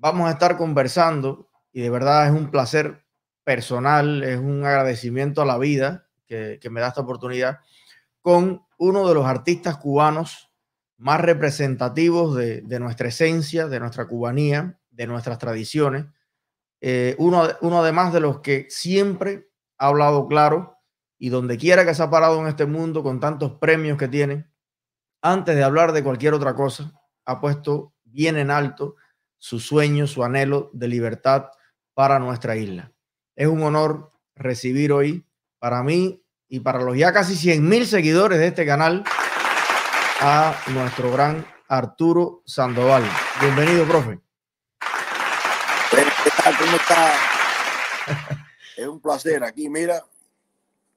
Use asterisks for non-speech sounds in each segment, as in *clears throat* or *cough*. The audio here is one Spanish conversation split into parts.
vamos a estar conversando y de verdad es un placer personal, es un agradecimiento a la vida que, me da esta oportunidad con uno de los artistas cubanos más representativos de, nuestra esencia, de nuestra cubanía, de nuestras tradiciones. Eh, uno, uno además de los que siempre ha hablado claro y donde quiera que se ha parado en este mundo con tantos premios que tiene, antes de hablar de cualquier otra cosa, ha puesto bien en alto su sueño, su anhelo de libertad para nuestra isla. Es un honor recibir hoy para mí y para los ya casi 100 mil seguidores de este canal a nuestro gran Arturo Sandoval. Bienvenido, profe. ¿Cómo está? es un placer. Aquí, mira.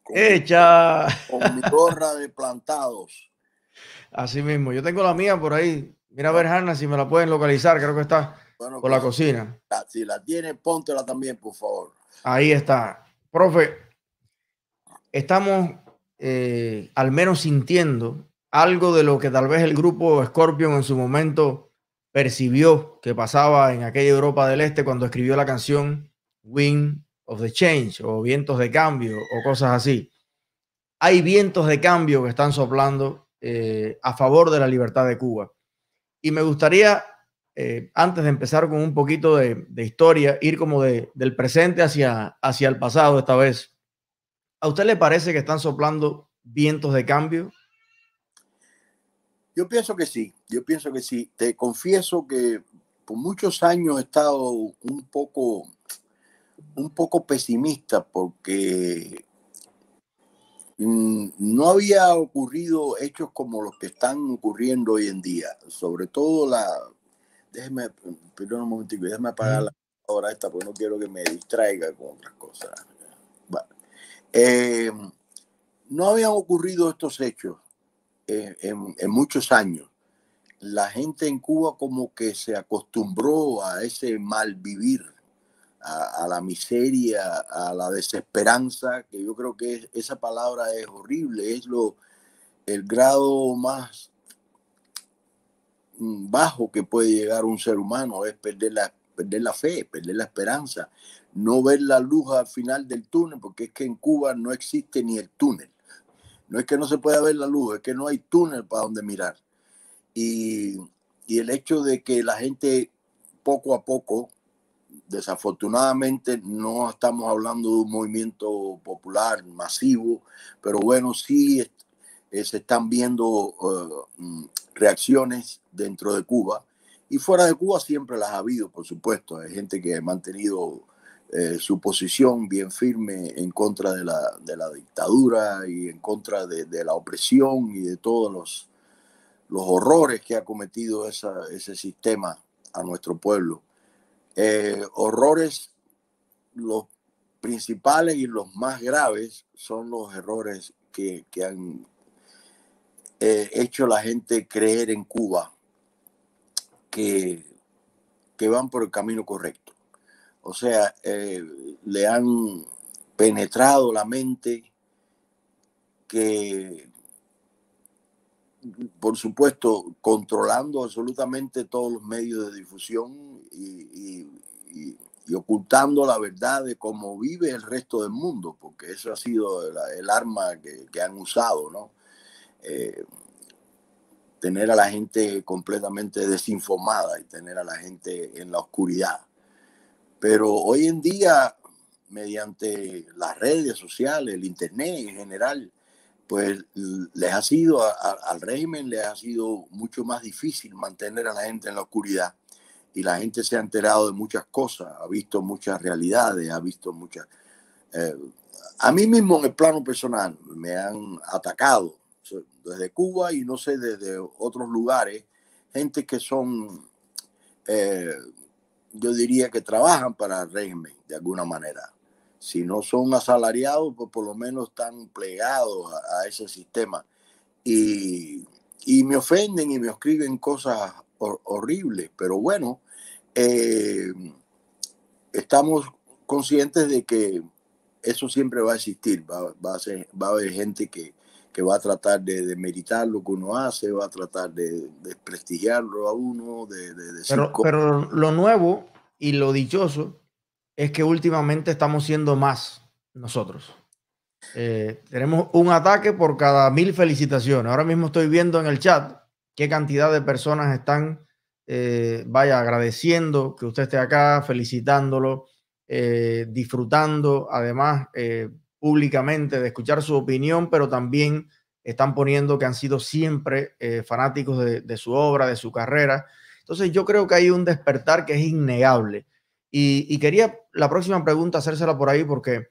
Hecha. con mi gorra de plantados. Así mismo. Yo tengo la mía por ahí. Mira a ver, Hanna, si me la pueden localizar. Creo que está por la cocina. Si la tiene, póntela también, por favor. Ahí está. Profe, estamos eh, al menos sintiendo algo de lo que tal vez el grupo Scorpion en su momento percibió que pasaba en aquella Europa del Este cuando escribió la canción Wind of the Change o Vientos de Cambio o cosas así. Hay vientos de cambio que están soplando eh, a favor de la libertad de Cuba. Y me gustaría eh, antes de empezar con un poquito de, historia, ir como de, del presente hacia, hacia el pasado esta vez. ¿A usted le parece que están soplando vientos de cambio? Yo pienso que sí, yo pienso que sí. Te confieso que por muchos años he estado un poco, un poco pesimista porque no había ocurrido hechos como los que están ocurriendo hoy en día, sobre todo la, déjeme, perdón un momentico, déjeme apagar la hora esta porque no quiero que me distraiga con otras cosas. Eh, no habían ocurrido estos hechos en, muchos años. La gente en Cuba como que se acostumbró a ese mal vivir, a, la miseria, a la desesperanza, que yo creo que esa palabra es horrible, es lo, el grado más bajo que puede llegar un ser humano es perder la, perder la fe, perder la esperanza, no ver la luz al final del túnel, porque es que en Cuba no existe ni el túnel. No es que no se pueda ver la luz, es que no hay túnel para donde mirar. Y, y el hecho de que la gente poco a poco, desafortunadamente no estamos hablando de un movimiento popular masivo, pero bueno, sí se están viendo eh, mm, reacciones dentro de Cuba y fuera de Cuba siempre las ha habido, por supuesto. Hay gente que ha mantenido eh, su posición bien firme en contra de la, de la dictadura y en contra de, la opresión y de todos los, los horrores que ha cometido ese sistema a nuestro pueblo. Horrores, los principales y los más graves son los errores que, han eh, hecho la gente creer en Cuba que, que van por el camino correcto. O sea, eh, le han penetrado la mente que, por supuesto, controlando absolutamente todos los medios de difusión y, ocultando la verdad de cómo vive el resto del mundo, porque eso ha sido el, arma que, han usado, ¿no? Eh, tener a la gente completamente desinformada y tener a la gente en la oscuridad. Pero hoy en día, mediante las redes sociales, el Internet en general, pues les ha sido, al régimen les ha sido mucho más difícil mantener a la gente en la oscuridad. Y la gente se ha enterado de muchas cosas, ha visto muchas realidades, ha visto muchas... Eh, a mí mismo en el plano personal me han atacado desde Cuba y no sé, desde otros lugares, gente que son, eh, yo diría que trabajan para el régimen de alguna manera. Si no son asalariados, pues por lo menos están plegados a, ese sistema. Y, me ofenden y me escriben cosas horribles, pero bueno, eh, estamos conscientes de que eso siempre va a existir, va, va, a, ser, va a haber gente que, que va a tratar de, de, meritar lo que uno hace, va a tratar de, desprestigiarlo a uno, de, pero, pero, lo nuevo y lo dichoso es que últimamente estamos siendo más nosotros. Eh, tenemos un ataque por cada mil felicitaciones. Ahora mismo estoy viendo en el chat qué cantidad de personas están, eh, vaya, agradeciendo que usted esté acá, felicitándolo, eh, disfrutando, además, públicamente de escuchar su opinión, pero también están poniendo que han sido siempre fanáticos de, su obra, de su carrera. Entonces yo creo que hay un despertar que es innegable. Y, y quería la próxima pregunta hacérsela por ahí porque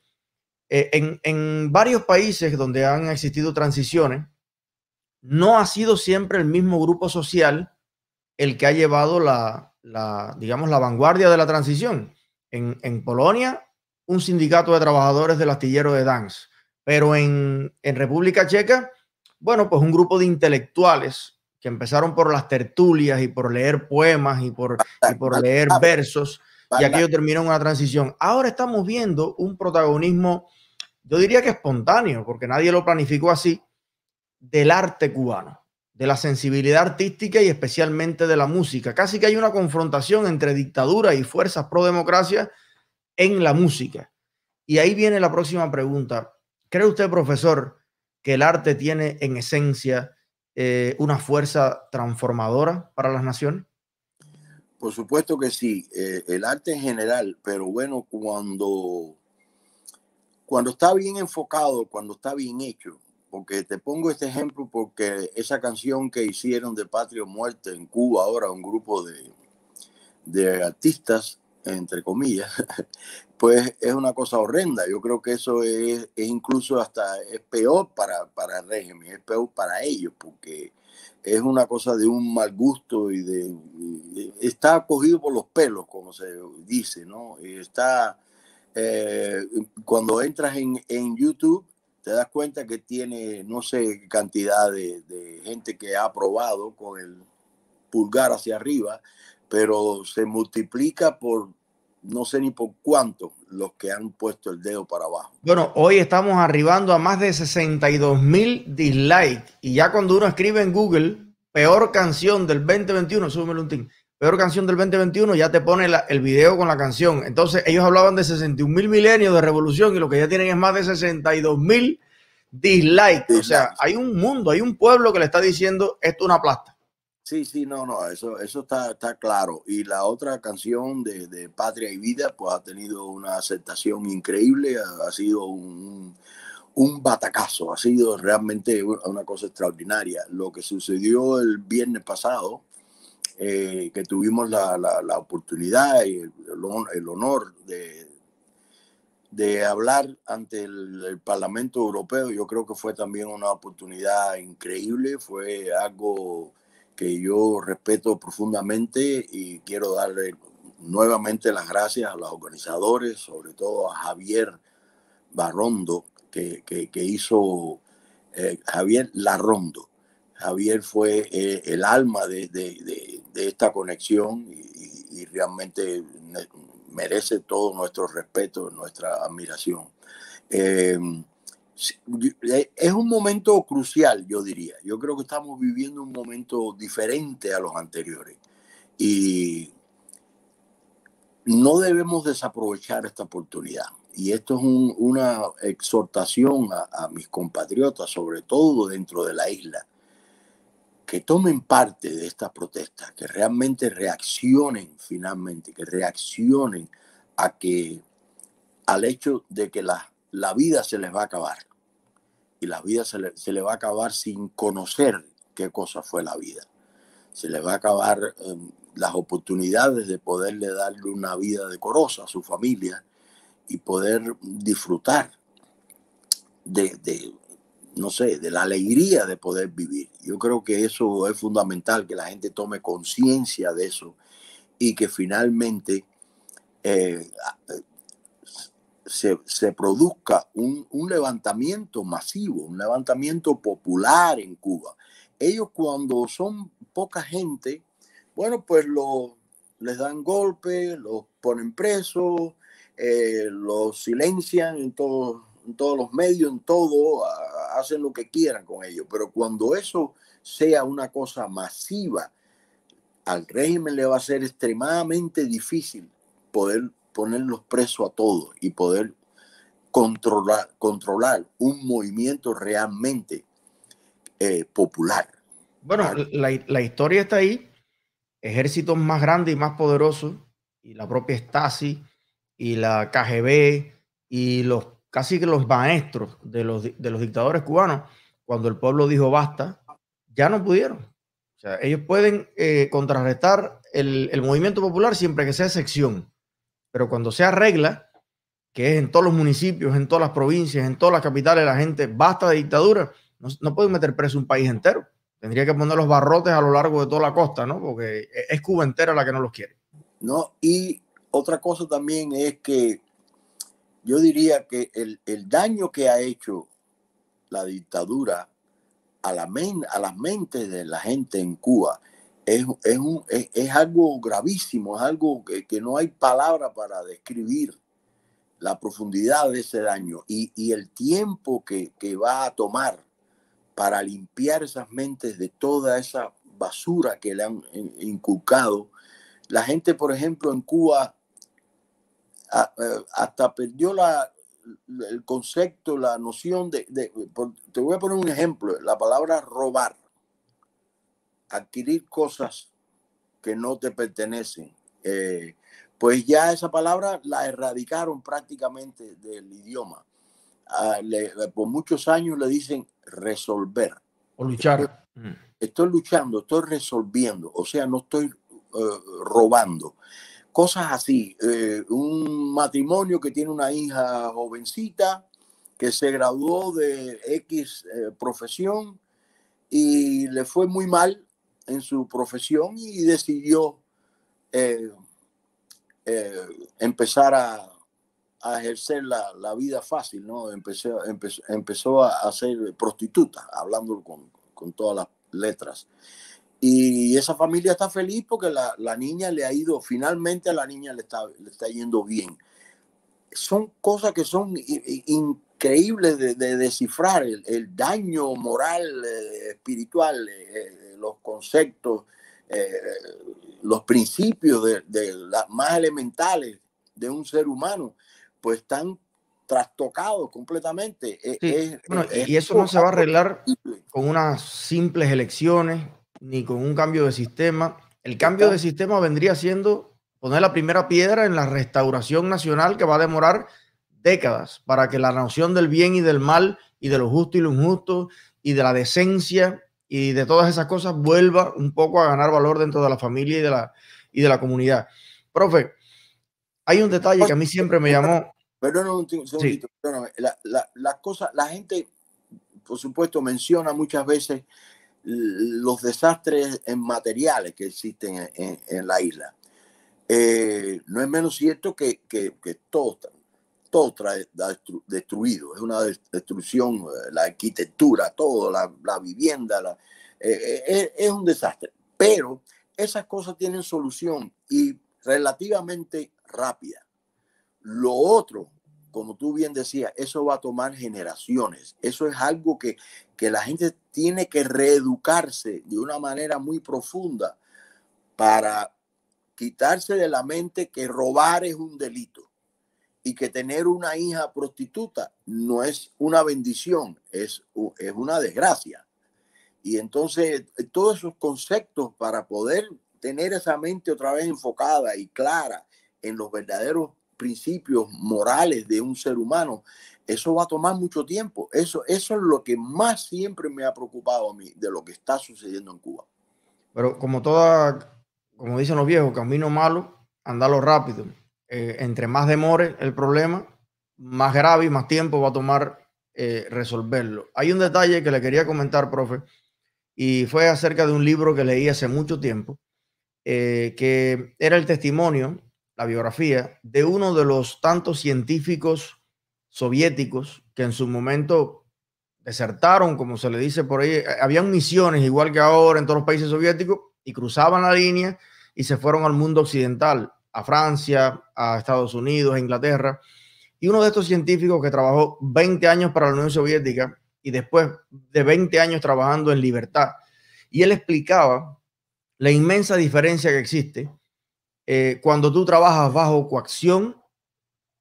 eh, en, varios países donde han existido transiciones, no ha sido siempre el mismo grupo social el que ha llevado la, digamos, la vanguardia de la transición. En, Polonia, un sindicato de trabajadores del astillero de Danz, pero en, República Checa, bueno, pues un grupo de intelectuales que empezaron por las tertulias y por leer poemas y por, y por leer versos, y aquello terminó en una transición. Ahora estamos viendo un protagonismo yo diría que espontáneo, porque nadie lo planificó así, del arte cubano, de la sensibilidad artística y especialmente de la música. Casi que hay una confrontación entre dictadura y fuerzas pro democracia en la música. Y ahí viene la próxima pregunta. ¿Cree usted, profesor, que el arte tiene en esencia eh, una fuerza transformadora para las naciones? Por supuesto que sí, eh, el arte en general, pero bueno, cuando cuando está bien enfocado, cuando está bien hecho, porque te pongo este ejemplo porque esa canción que hicieron de Patria o Muerte en Cuba ahora, un grupo de, de artistas, entre comillas, *laughs* pues es una cosa horrenda. Yo creo que eso es, incluso hasta es peor para, para el régimen, es peor para ellos, porque es una cosa de un mal gusto y de, está cogido por los pelos, como se dice, ¿no? Y está eh, cuando entras en, YouTube, te das cuenta que tiene, no sé, cantidad de, gente que ha aprobado con el pulgar hacia arriba, pero se multiplica por no sé ni por cuánto los que han puesto el dedo para abajo. Bueno, hoy estamos arribando a más de 62 mil dislikes y ya cuando uno escribe en Google, peor canción del 2021, súbeme un ting, peor canción del 2021, ya te pone el video con la canción. Entonces, ellos hablaban de 61 mil milenios de revolución y lo que ya tienen es más de 62 mil dislikes. O sea, hay un mundo, hay un pueblo que le está diciendo esto es una plasta. Sí, sí, no, no, eso, eso está, está claro. Y la otra canción de, Patria y Vida, pues ha tenido una aceptación increíble, ha, sido un, un batacazo, ha sido realmente una cosa extraordinaria. Lo que sucedió el viernes pasado, eh, que tuvimos la, la, oportunidad y el, el honor de, de, hablar ante el, Parlamento Europeo. Yo creo que fue también una oportunidad increíble, fue algo que yo respeto profundamente y quiero darle nuevamente las gracias a los organizadores, sobre todo a Javier Barrondo, que, que, hizo eh, Javier Larrondo. Javier fue eh, el alma de, de esta conexión y, realmente merece todo nuestro respeto, nuestra admiración. Eh, es un momento crucial, yo diría. Yo creo que estamos viviendo un momento diferente a los anteriores y no debemos desaprovechar esta oportunidad. Y esto es una exhortación a mis compatriotas, sobre todo dentro de la isla, que tomen parte de estas protestas, que realmente reaccionen finalmente, que reaccionen a que al hecho de que la, la vida se les va a acabar y la vida se le, se le va a acabar sin conocer qué cosa fue la vida. Se les va a acabar em, las oportunidades de poderle darle una vida decorosa a su familia y poder disfrutar de, de, no sé, de la alegría de poder vivir. Yo creo que eso es fundamental, que la gente tome conciencia de eso y que finalmente eh, se, produzca un, levantamiento masivo, un levantamiento popular en Cuba. Ellos cuando son poca gente, bueno, pues lo, les dan golpes, los ponen presos, eh, los silencian en todos en todos los medios, en todo, hacen lo que quieran con ellos. Pero cuando eso sea una cosa masiva, al régimen le va a ser extremadamente difícil poder ponerlos presos a todos y poder controlar, controlar un movimiento realmente eh, popular. Bueno, la, la, historia está ahí. Ejércitos más grandes y más poderosos, y la propia Stasi, y la KGB, y los casi que los maestros de los, de los dictadores cubanos, cuando el pueblo dijo basta, ya no pudieron. O sea, ellos pueden eh, contrarrestar el, el, movimiento popular siempre que sea sección, pero cuando sea regla, que es en todos los municipios, en todas las provincias, en todas las capitales, la gente basta de dictadura, no, no pueden meter preso un país entero. Tendría que poner los barrotes a lo largo de toda la costa, ¿no? Porque es Cuba entera la que no los quiere. No, y otra cosa también es que yo diría que el, el daño que ha hecho la dictadura a, la men, a las mentes de la gente en Cuba es, es, un, es, es algo gravísimo, es algo que, que, no hay palabra para describir la profundidad de ese daño y, y el tiempo que, que, va a tomar para limpiar esas mentes de toda esa basura que le han inculcado. La gente, por ejemplo, en Cuba eh, hasta perdió la, el concepto, la noción de, te voy a poner un ejemplo, la palabra robar, adquirir cosas que no te pertenecen, eh, pues ya esa palabra la erradicaron prácticamente del idioma. Ah, por muchos años le dicen resolver. O luchar. Estoy, luchando, estoy resolviendo, o sea, no estoy eh, robando cosas así. Eh, un matrimonio que tiene una hija jovencita que se graduó de X profesión y le fue muy mal en su profesión y decidió eh, empezar a, a ejercer la, la, vida fácil, ¿no? Empezó, empezó, empezó a, a, ser prostituta, hablando con, con todas las letras. Y esa familia está feliz porque la, la, niña le ha ido, finalmente a la niña le está, le está yendo bien. Son cosas que son increíbles de, de descifrar, el, el, daño moral, eh, espiritual, eh, los conceptos, eh, los principios de, de las más elementales de un ser humano, pues están trastocados completamente. Sí. Es, bueno, es, y eso no se va a arreglar con unas simples elecciones ni con un cambio de sistema. El cambio de sistema vendría siendo poner la primera piedra en la restauración nacional que va a demorar décadas para que la noción del bien y del mal y de lo justo y lo injusto y de la decencia y de todas esas cosas vuelva un poco a ganar valor dentro de la familia y de la, y de la comunidad. Profe, hay un detalle que a mí siempre me llamó. Perdón, un segundito, sí. la, la, la, cosa, la gente, por supuesto, menciona muchas veces los desastres en materiales que existen en, en, en la isla. Eh, no es menos cierto que, que, que todo, todo destruido, es una destrucción, eh, la arquitectura, todo, la, vivienda, eh, eh, es un desastre. Pero esas cosas tienen solución y relativamente rápida. Lo otro como tú bien decías, eso va a tomar generaciones. Eso es algo que, que la gente tiene que reeducarse de una manera muy profunda para quitarse de la mente que robar es un delito y que tener una hija prostituta no es una bendición, es, es una desgracia. Y entonces todos esos conceptos para poder tener esa mente otra vez enfocada y clara en los verdaderos principios morales de un ser humano, eso va a tomar mucho tiempo. Eso, eso es lo que más siempre me ha preocupado a mí de lo que está sucediendo en Cuba. Pero como toda, como dicen los viejos, camino malo, andalo rápido. Eh, entre más demore el problema, más grave y más tiempo va a tomar eh, resolverlo. Hay un detalle que le quería comentar, profe, y fue acerca de un libro que leí hace mucho tiempo, eh, que era el testimonio la biografía de uno de los tantos científicos soviéticos que en su momento desertaron, como se le dice por ahí. Habían misiones, igual que ahora en todos los países soviéticos, y cruzaban la línea y se fueron al mundo occidental, a Francia, a Estados Unidos, a Inglaterra. Y uno de estos científicos que trabajó 20 años para la Unión Soviética y después de 20 años trabajando en libertad. Y él explicaba la inmensa diferencia que existe eh, cuando tú trabajas bajo coacción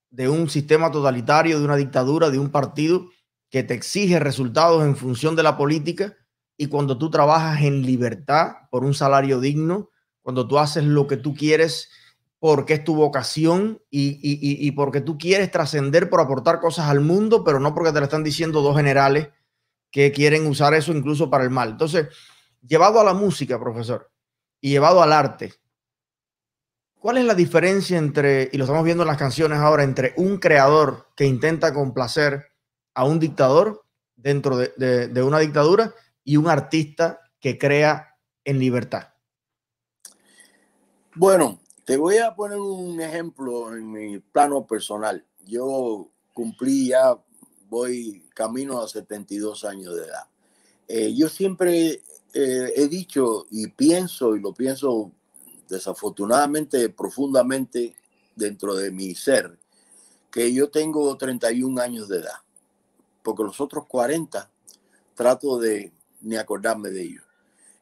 de un sistema totalitario, de una dictadura, de un partido que te exige resultados en función de la política y cuando tú trabajas en libertad por un salario digno, cuando tú haces lo que tú quieres porque es tu vocación y, y porque tú quieres trascender por aportar cosas al mundo, pero no porque te lo están diciendo dos generales que quieren usar eso incluso para el mal. Entonces, llevado a la música, profesor, y llevado al arte, ¿Cuál es la diferencia entre, y lo estamos viendo en las canciones ahora, entre un creador que intenta complacer a un dictador dentro de, una dictadura y un artista que crea en libertad? Bueno, te voy a poner un ejemplo en mi plano personal. Yo cumplí ya, voy camino a 72 años de edad. Eh, yo siempre eh, he dicho y pienso, y lo pienso desafortunadamente profundamente dentro de mi ser, que yo tengo 31 años de edad, porque los otros 40 trato de ni acordarme de ellos.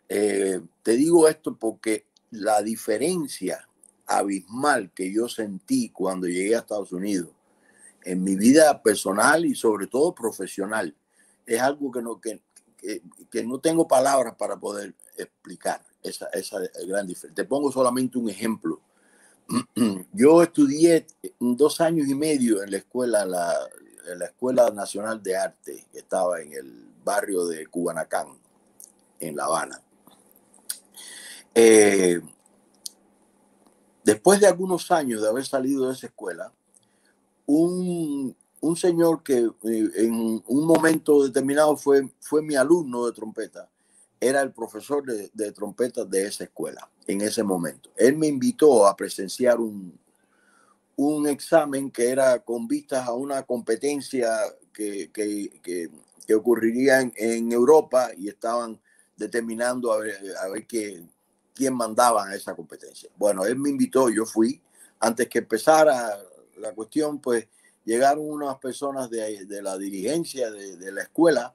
Eh, te digo esto porque la diferencia abismal que yo sentí cuando llegué a Estados Unidos en mi vida personal y sobre todo profesional es algo que no, que, que no tengo palabras para poder explicar esa, esa gran diferencia. Te pongo solamente un ejemplo. *clears throat* Yo estudié dos años y medio en la escuela, la, en la Escuela Nacional de Arte, que estaba en el barrio de Cubanacán, en La Habana. Eh, después de algunos años de haber salido de esa escuela, un, un señor que eh, en un momento determinado fue, fue mi alumno de trompeta, era el profesor de, trompeta de esa escuela en ese momento. Él me invitó a presenciar un, un examen que era con vistas a una competencia que, que, que, que ocurriría en, en, Europa y estaban determinando a ver, a ver qué, quién mandaba a esa competencia. Bueno, él me invitó, yo fui. Antes que empezara la cuestión, pues llegaron unas personas de, la dirigencia de, de la escuela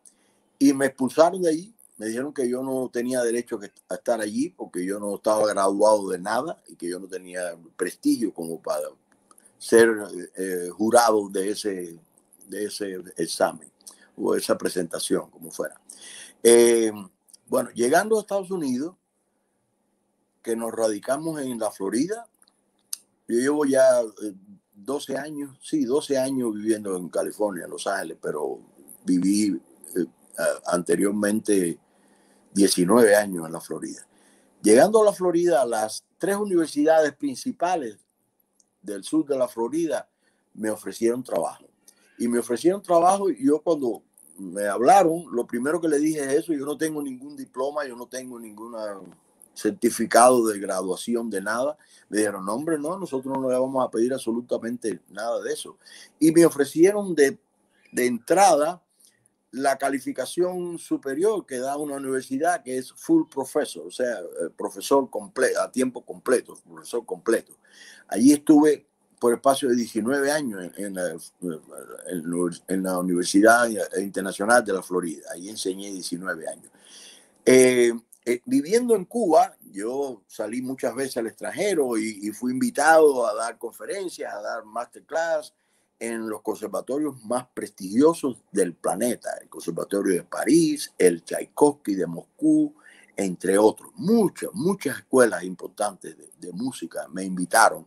y me expulsaron de ahí me dijeron que yo no tenía derecho a estar allí porque yo no estaba graduado de nada y que yo no tenía prestigio como para ser eh, jurado de ese, de ese examen o esa presentación, como fuera. Eh, bueno, llegando a Estados Unidos, que nos radicamos en la Florida, yo llevo ya 12 eh, años, sí, 12 años viviendo en California, en Los Ángeles, pero viví anteriormente 19 años en la Florida. Llegando a la Florida, las tres universidades principales del sur de la Florida me ofrecieron trabajo. Y me ofrecieron trabajo y yo cuando me hablaron, lo primero que le dije es eso, yo no tengo ningún diploma, yo no tengo ningún certificado de graduación de nada. Me dijeron, no, hombre, no, nosotros no le vamos a pedir absolutamente nada de eso. Y me ofrecieron de, de entrada la calificación superior que da una universidad que es full professor, o sea, eh, profesor completo, a tiempo completo, profesor completo. Allí estuve por espacio de 19 años en, la, en, la, Universidad Internacional de la Florida. Allí enseñé 19 años. Eh, eh, viviendo en Cuba, yo salí muchas veces al extranjero y, y fui invitado a dar conferencias, a dar masterclass en los conservatorios más prestigiosos del planeta, el Conservatorio de París, el Tchaikovsky de Moscú, entre otros. Muchas, muchas escuelas importantes de, música me invitaron.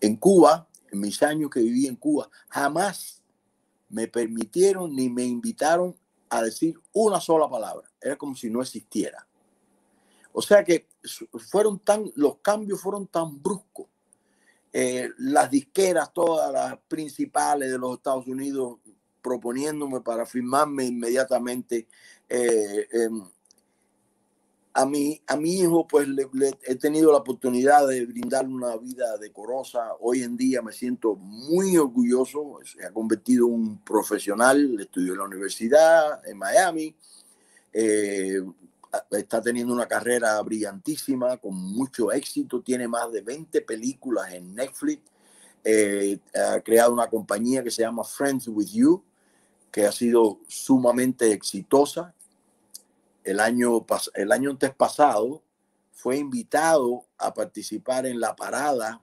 En Cuba, en mis años que viví en Cuba, jamás me permitieron ni me invitaron a decir una sola palabra. Era como si no existiera. O sea que fueron tan, los cambios fueron tan bruscos eh, las disqueras, todas las principales de los Estados Unidos, proponiéndome para firmarme inmediatamente. Eh, em, a, mi, a mi hijo, pues le, he tenido la oportunidad de brindarle una vida decorosa. Hoy en día me siento muy orgulloso. Se ha convertido en un profesional, estudió en la universidad en Miami. Está teniendo una carrera brillantísima, con mucho éxito, tiene más de 20 películas en Netflix, eh, ha creado una compañía que se llama Friends with You, que ha sido sumamente exitosa. El año, el año antes pasado fue invitado a participar en la parada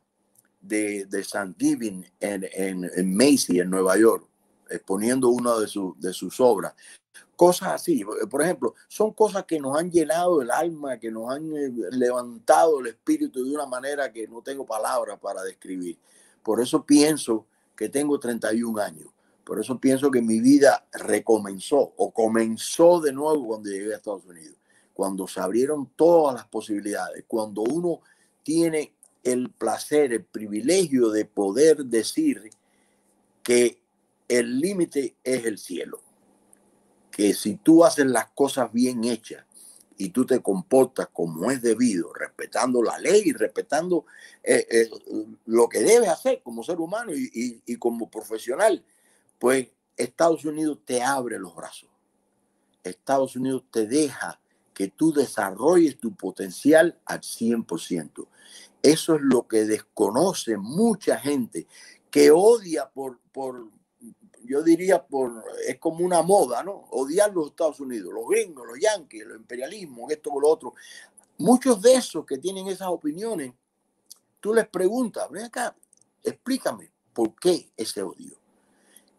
de, de Thanksgiving en, en, en Macy, en Nueva York, exponiendo una de, de sus obras. Cosas así, por ejemplo, son cosas que nos han llenado el alma, que nos han eh, levantado el espíritu de una manera que no tengo palabras para describir. Por eso pienso que tengo 31 años. Por eso pienso que mi vida recomenzó o comenzó de nuevo cuando llegué a Estados Unidos, cuando se abrieron todas las posibilidades, cuando uno tiene el placer, el privilegio de poder decir que el límite es el cielo que si tú haces las cosas bien hechas y tú te comportas como es debido, respetando la ley y respetando eh, eh, lo que debes hacer como ser humano y, y como profesional, pues Estados Unidos te abre los brazos. Estados Unidos te deja que tú desarrolles tu potencial al 100%. Eso es lo que desconoce mucha gente que odia por, por, yo diría, por, es como una moda, ¿no? Odiar los Estados Unidos, los gringos, los yanquis, el imperialismo, esto o lo otro. Muchos de esos que tienen esas opiniones, tú les preguntas, ven acá, explícame por qué ese odio.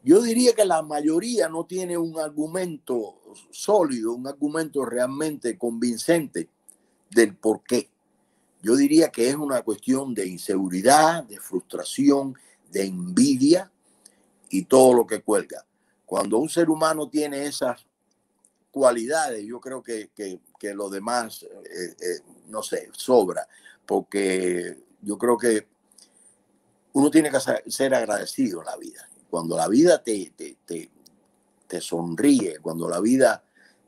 Yo diría que la mayoría no tiene un argumento sólido, un argumento realmente convincente del por qué. Yo diría que es una cuestión de inseguridad, de frustración, de envidia, y todo lo que cuelga. Cuando un ser humano tiene esas cualidades, yo creo que, que, lo demás, eh, eh, no sé, sobra, porque yo creo que uno tiene que ser agradecido en la vida. Cuando la vida te, te, te, te sonríe, cuando la vida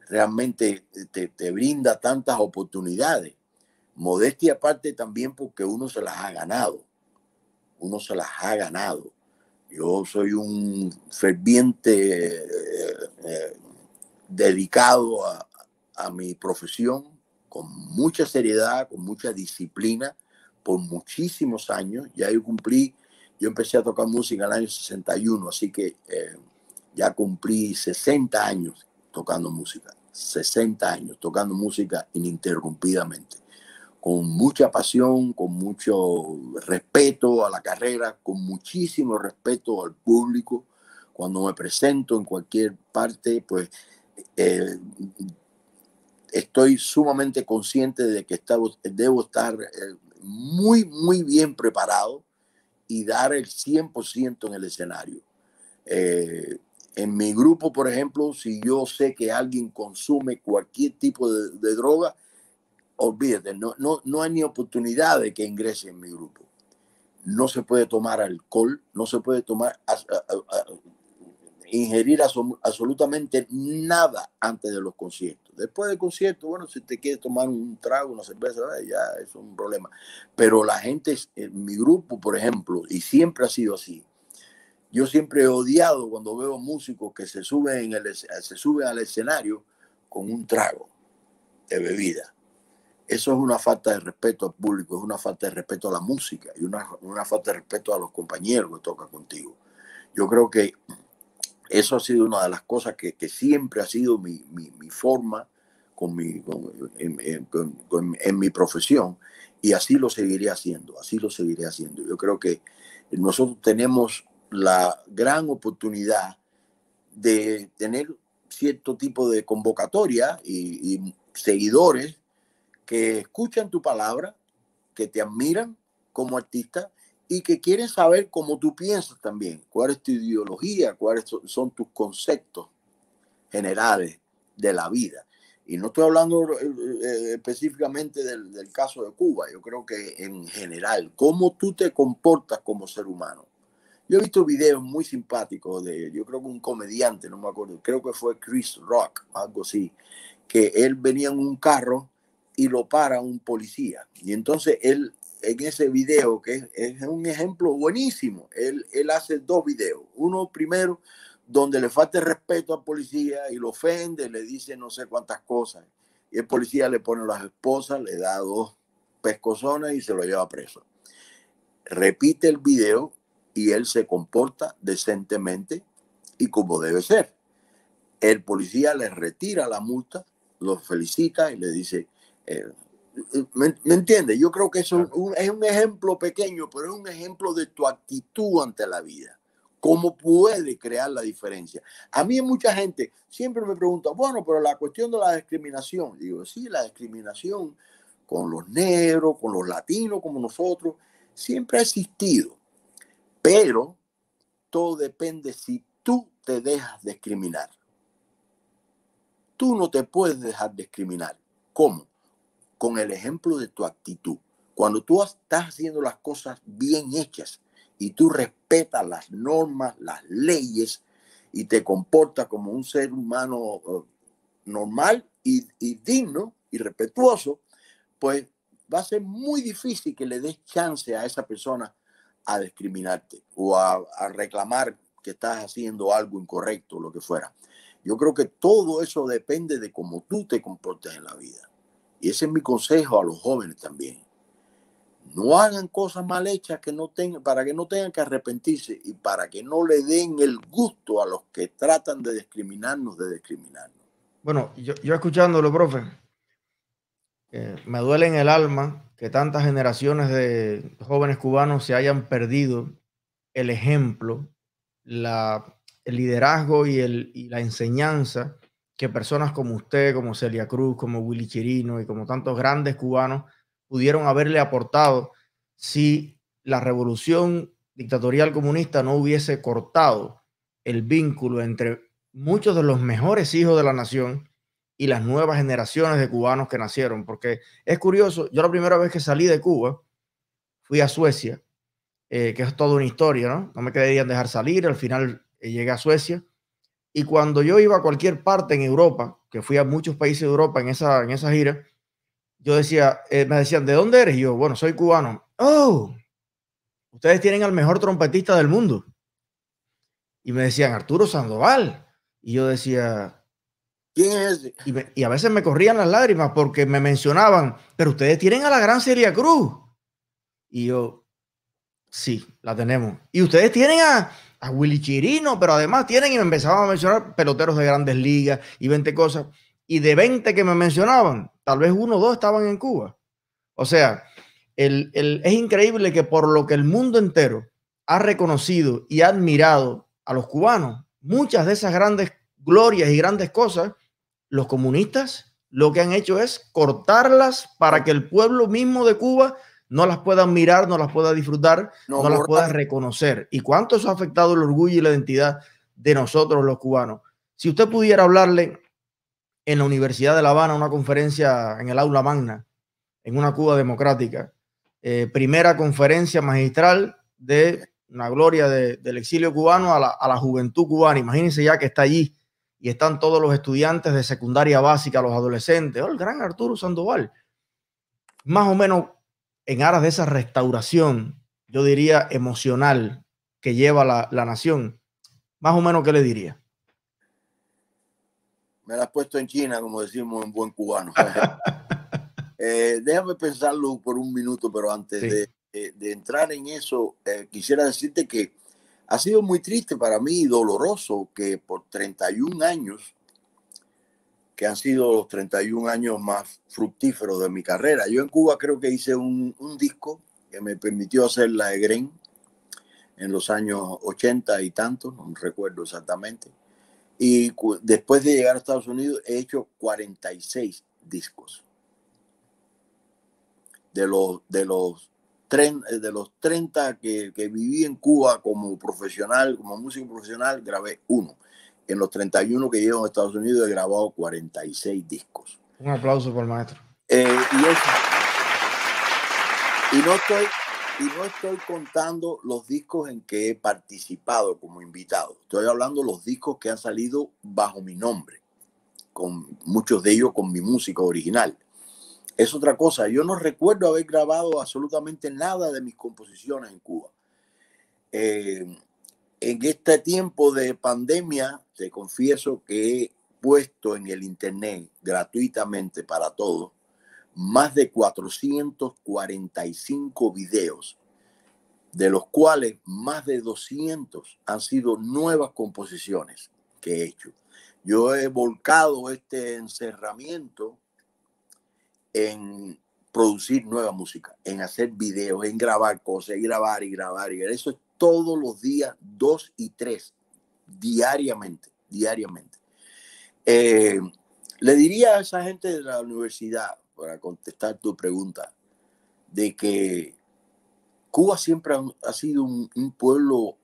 realmente te, te, brinda tantas oportunidades, modestia aparte también porque uno se las ha ganado, uno se las ha ganado. Yo soy un ferviente eh, eh, dedicado a, a, mi profesión con mucha seriedad, con mucha disciplina, por muchísimos años. Ya yo cumplí, yo empecé a tocar música en el año 61, así que eh, ya cumplí 60 años tocando música, 60 años tocando música ininterrumpidamente con mucha pasión, con mucho respeto a la carrera, con muchísimo respeto al público. Cuando me presento en cualquier parte, pues eh, estoy sumamente consciente de que debo estar eh, muy, muy bien preparado y dar el 100% en el escenario. Eh, en mi grupo, por ejemplo, si yo sé que alguien consume cualquier tipo de droga, olvídate, no, no, no hay ni oportunidad de que ingrese en mi grupo. No se puede tomar alcohol, no se puede tomar, ingerir absolutamente nada antes de los conciertos. Después del concierto, bueno, si te quieres tomar un trago, una cerveza, ya es un problema. Pero la gente, en mi grupo, por ejemplo, y siempre ha sido así, yo siempre he odiado cuando veo músicos que se suben, en el, se suben al escenario con un trago de bebida eso es una falta de respeto al público, es una falta de respeto a la música y una, una falta de respeto a los compañeros que tocan contigo. Yo creo que eso ha sido una de las cosas que, que siempre ha sido mi, mi, forma con mi, con, en mi profesión y así lo seguiré haciendo, así lo seguiré haciendo. Yo creo que nosotros tenemos la gran oportunidad de tener cierto tipo de convocatoria y, y seguidores que escuchan tu palabra, que te admiran como artista y que quieren saber cómo tú piensas también, cuál es tu ideología, cuáles son tus conceptos generales de la vida. Y no estoy hablando eh, eh, específicamente del, del, caso de Cuba, yo creo que en general, cómo tú te comportas como ser humano. Yo he visto videos muy simpáticos de, yo creo que un comediante, no me acuerdo, creo que fue Chris Rock, algo así, que él venía en un carro y lo para un policía. Y entonces él, en ese video, que es, un ejemplo buenísimo, él, él hace dos videos. Uno primero, donde le falta respeto al policía y lo ofende, le dice no sé cuántas cosas. Y el policía le pone las esposas, le da dos pescozones y se lo lleva preso. Repite el video y él se comporta decentemente y como debe ser. El policía le retira la multa, lo felicita y le dice, eh, ¿Me, me entiendes? Yo creo que eso es un ejemplo pequeño, pero es un ejemplo de tu actitud ante la vida. ¿Cómo puede crear la diferencia? A mí mucha gente siempre me pregunta, bueno, pero la cuestión de la discriminación. Digo, sí, la discriminación con los negros, con los latinos, como nosotros, siempre ha existido. Pero todo depende si tú te dejas discriminar. Tú no te puedes dejar discriminar. ¿Cómo? Con el ejemplo de tu actitud. Cuando tú estás haciendo las cosas bien hechas y tú respetas las normas, las leyes y te comportas como un ser humano eh, normal y, digno y respetuoso, pues va a ser muy difícil que le des chance a esa persona a discriminarte o a, reclamar que estás haciendo algo incorrecto, lo que fuera. Yo creo que todo eso depende de cómo tú te comportes en la vida. Y ese es mi consejo a los jóvenes también. No hagan cosas mal hechas que no tengan, para que no tengan que arrepentirse y para que no le den el gusto a los que tratan de discriminarnos, de discriminarnos. Bueno, yo, yo escuchándolo, profe, eh, me duele en el alma que tantas generaciones de jóvenes cubanos se hayan perdido el ejemplo, la, el liderazgo y, el, y la enseñanza que personas como usted, como Celia Cruz, como Willy Chirino y como tantos grandes cubanos pudieron haberle aportado si la revolución dictatorial comunista no hubiese cortado el vínculo entre muchos de los mejores hijos de la nación y las nuevas generaciones de cubanos que nacieron. Porque es curioso, yo la primera vez que salí de Cuba fui a Suecia, eh, que es toda una historia, ¿no? No me querían dejar salir, al final eh, llegué a Suecia. Y cuando yo iba a cualquier parte en Europa, que fui a muchos países de Europa en esa, en esa gira, yo decía, eh, me decían, ¿de dónde eres? Y yo, bueno, soy cubano. Oh, ustedes tienen al mejor trompetista del mundo. Y me decían, Arturo Sandoval. Y yo decía, ¿quién es? Y, y, a veces me corrían las lágrimas porque me mencionaban, pero ustedes tienen a la gran Celia Cruz. Y yo, sí, la tenemos. Y ustedes tienen a, a Willy Chirino, pero además tienen, y me empezaban a mencionar peloteros de grandes ligas y 20 cosas. Y de 20 que me mencionaban, tal vez uno o dos estaban en Cuba. O sea, el, el, es increíble que por lo que el mundo entero ha reconocido y admirado a los cubanos, muchas de esas grandes glorias y grandes cosas, los comunistas lo que han hecho es cortarlas para que el pueblo mismo de Cuba no las pueda mirar, no las pueda disfrutar, no, no las pueda reconocer. ¿Y cuánto eso ha afectado el orgullo y la identidad de nosotros los cubanos? Si usted pudiera hablarle en la Universidad de La Habana, una conferencia en el aula magna, en una Cuba democrática, eh, primera conferencia magistral de una gloria de, del exilio cubano a la, a la juventud cubana. Imagínense ya que está allí y están todos los estudiantes de secundaria básica, los adolescentes, oh, el gran Arturo Sandoval. Más o menos en aras de esa restauración, yo diría emocional que lleva la, la nación, más o menos, ¿qué le diría? Me la has puesto en China, como decimos en buen cubano. *laughs* eh, déjame pensarlo por un minuto, pero antes sí. de, de, de, entrar en eso, eh, quisiera decirte que ha sido muy triste para mí y doloroso que por 31 años que han sido los 31 años más fructíferos de mi carrera. Yo en Cuba creo que hice un, disco que me permitió hacer la de Gren en los años 80 y tantos, no recuerdo exactamente. Y después de llegar a Estados Unidos he hecho 46 discos. De los, de los, de los 30 que, que viví en Cuba como profesional, como músico profesional, grabé uno en los 31 que llevo en Estados Unidos he grabado 46 discos. Un aplauso por el maestro. Eh, y, eso, y, no estoy, y no estoy contando los discos en que he participado como invitado. Estoy hablando de los discos que han salido bajo mi nombre, con muchos de ellos con mi música original. Es otra cosa. Yo no recuerdo haber grabado absolutamente nada de mis composiciones en Cuba. Eh, en este tiempo de pandemia, te confieso que he puesto en el Internet gratuitamente para todos más de 445 videos, de los cuales más de 200 han sido nuevas composiciones que he hecho. Yo he volcado este encerramiento en producir nueva música, en hacer videos, en grabar cosas, y grabar y grabar y Eso es todos los días, dos y tres, diariamente, diariamente. Eh, le diría a esa gente de la universidad, para contestar tu pregunta, de que Cuba siempre ha, sido un, pueblo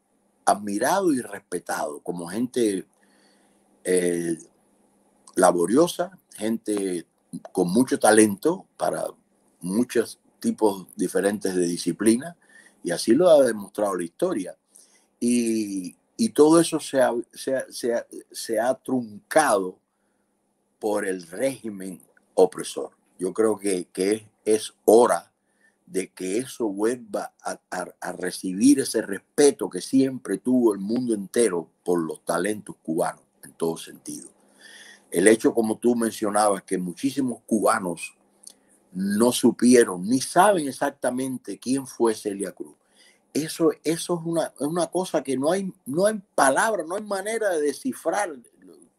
admirado y respetado como gente eh, laboriosa, gente con mucho talento para muchos tipos diferentes de disciplina, y así lo ha demostrado la historia. Y, todo eso se ha, se, ha, truncado por el régimen opresor. Yo creo que, que es hora de que eso vuelva a, a, recibir ese respeto que siempre tuvo el mundo entero por los talentos cubanos en todo sentido. El hecho, como tú mencionabas, que muchísimos cubanos no supieron ni saben exactamente quién fue Celia Cruz. Eso, eso es, una, es una cosa que no hay, no hay palabra, no hay manera de descifrar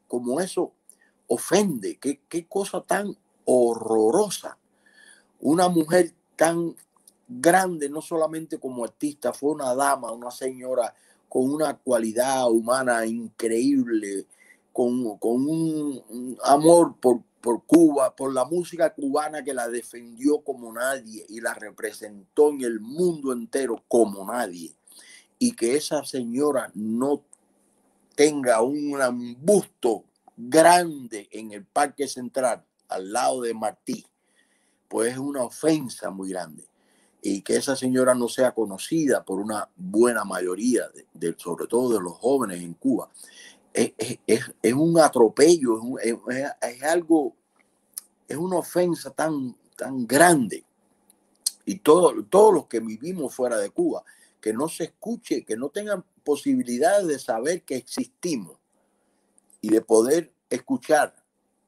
como eso ofende. Qué, qué cosa tan horrorosa. Una mujer tan grande, no solamente como artista, fue una dama, una señora con una cualidad humana increíble, con, con un amor por, por Cuba, por la música cubana que la defendió como nadie y la representó en el mundo entero como nadie. Y que esa señora no tenga un busto grande en el Parque Central al lado de Martí, pues es una ofensa muy grande. Y que esa señora no sea conocida por una buena mayoría, de, sobre todo de los jóvenes en Cuba es, un atropello, es, algo, es una ofensa tan, tan grande. Y todo, todos los que vivimos fuera de Cuba, que no se escuche, que no tengan posibilidades de saber que existimos y de poder escuchar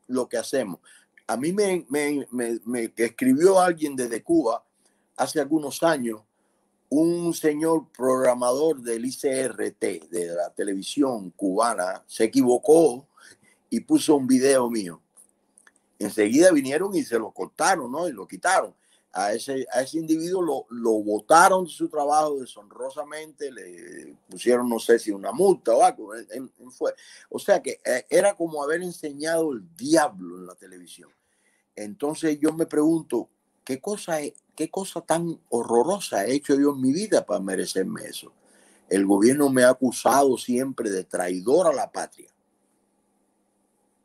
lo que hacemos. A mí me, me, me escribió alguien desde Cuba hace algunos años un señor programador del ICRT, de la televisión cubana, se equivocó y puso un video mío. Enseguida vinieron y se lo cortaron, ¿no? Y lo quitaron. A ese, a ese individuo lo, lo votaron de su trabajo deshonrosamente, le pusieron, no sé si una multa o algo. fue. O sea que eh, era como haber enseñado el diablo en la televisión. Entonces yo me pregunto, ¿qué cosa? ¿Qué cosa tan horrorosa he hecho yo en mi vida para merecerme eso? El gobierno me ha acusado siempre de traidor a la patria.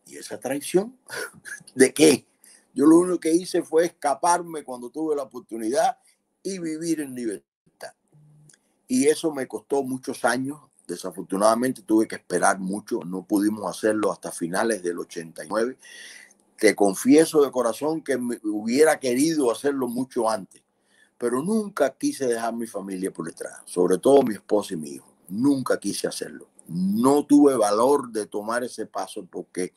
¿Y esa traición? *laughs* ¿De qué? Yo lo único que hice fue escaparme cuando tuve la oportunidad y vivir en libertad. Y eso me costó muchos años. Desafortunadamente tuve que esperar mucho. No pudimos hacerlo hasta finales del 89 te confieso de corazón que me hubiera querido hacerlo mucho antes, pero nunca quise dejar mi familia por detrás, sobre todo mi esposa y mi hijo. Nunca quise hacerlo. No tuve valor de tomar ese paso porque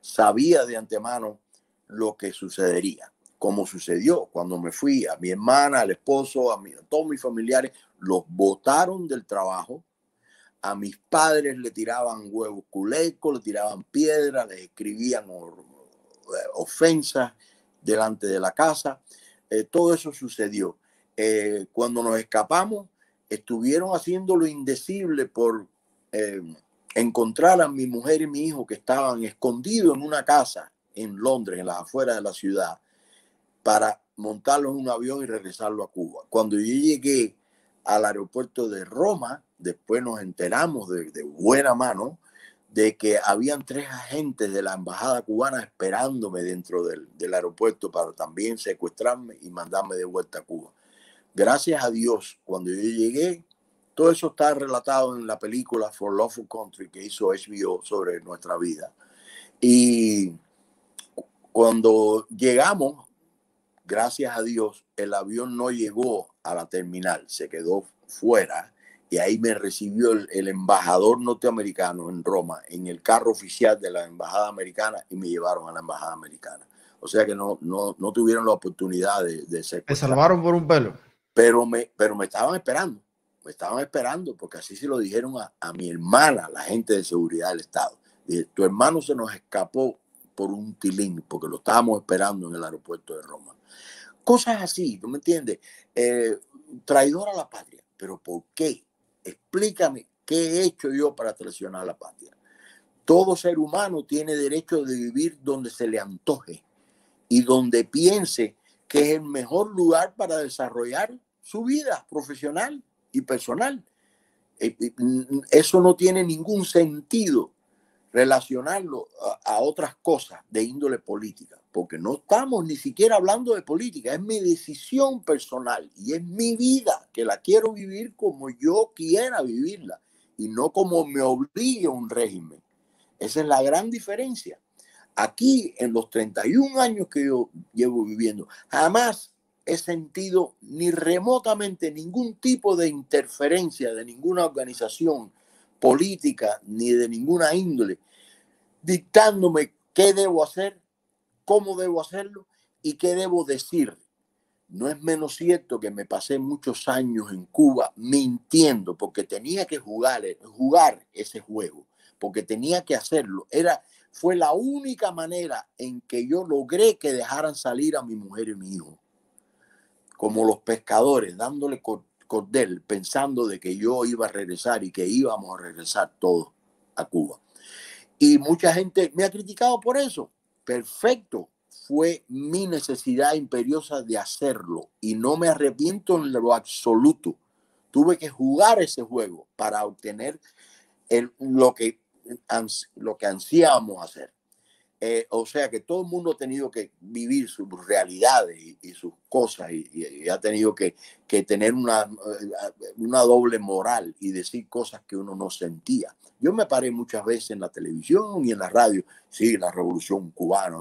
sabía de antemano lo que sucedería, como sucedió cuando me fui a mi hermana, al esposo, a, a todos mis familiares, los botaron del trabajo, a mis padres le tiraban huevos culecos, le tiraban piedras, le escribían ofensas delante de la casa. Eh, todo eso sucedió. Eh, cuando nos escapamos, estuvieron haciendo lo indecible por eh, encontrar a mi mujer y mi hijo que estaban escondidos en una casa en Londres, en las afueras de la ciudad, para montarlos en un avión y regresarlo a Cuba. Cuando yo llegué al aeropuerto de Roma, después nos enteramos de buena mano de que habían tres agentes de la embajada cubana esperándome dentro del, aeropuerto para también secuestrarme y mandarme de vuelta a Cuba. Gracias a Dios, cuando yo llegué, todo eso está relatado en la película For Lawful Country que hizo HBO sobre nuestra vida. Y cuando llegamos, gracias a Dios, el avión no llegó a la terminal, se quedó fuera y ahí me recibió el, embajador norteamericano en Roma, en el carro oficial de la embajada americana y me llevaron a la embajada americana. O sea que no, no, no tuvieron la oportunidad de, de ser. Me salvaron por un pelo. Pero me, pero me estaban esperando, me estaban esperando, porque así se lo dijeron a, a mi hermana, la gente de seguridad del Estado. Dije, tu hermano se nos escapó por un tilín, porque lo estábamos esperando en el aeropuerto de Roma cosas así, ¿tú me entiendes? Eh, traidor a la patria. ¿Pero por qué? Explícame qué he hecho yo para traicionar a la patria. Todo ser humano tiene derecho de vivir donde se le antoje y donde piense que es el mejor lugar para desarrollar su vida profesional y personal. Eh, eh, eso no tiene ningún sentido relacionarlo a, otras cosas de índole política, porque no estamos ni siquiera hablando de política, es mi decisión personal y es mi vida que la quiero vivir como yo quiera vivirla y no como me obligue un régimen. Esa es la gran diferencia. Aquí, en los 31 años que yo llevo viviendo, jamás he sentido ni remotamente ningún tipo de interferencia de ninguna organización política ni de ninguna índole, dictándome qué debo hacer, cómo debo hacerlo y qué debo decir. No es menos cierto que me pasé muchos años en Cuba mintiendo porque tenía que jugar, ese juego, porque tenía que hacerlo. Era, fue la única manera en que yo logré que dejaran salir a mi mujer y mi hijo. Como los pescadores, dándole cordel, pensando de que yo iba a regresar y que íbamos a regresar todos a Cuba. Y mucha gente me ha criticado por eso. Perfecto, fue mi necesidad imperiosa de hacerlo y no me arrepiento en lo absoluto. Tuve que jugar ese juego para obtener el, lo, que, lo que hacer. Eh, o sea que todo el mundo ha tenido que vivir sus realidades y, sus cosas y, ha tenido que, que tener una, eh, una, doble moral y decir cosas que uno no sentía. Yo me paré muchas veces en la televisión y en la radio, sí, la revolución cubana,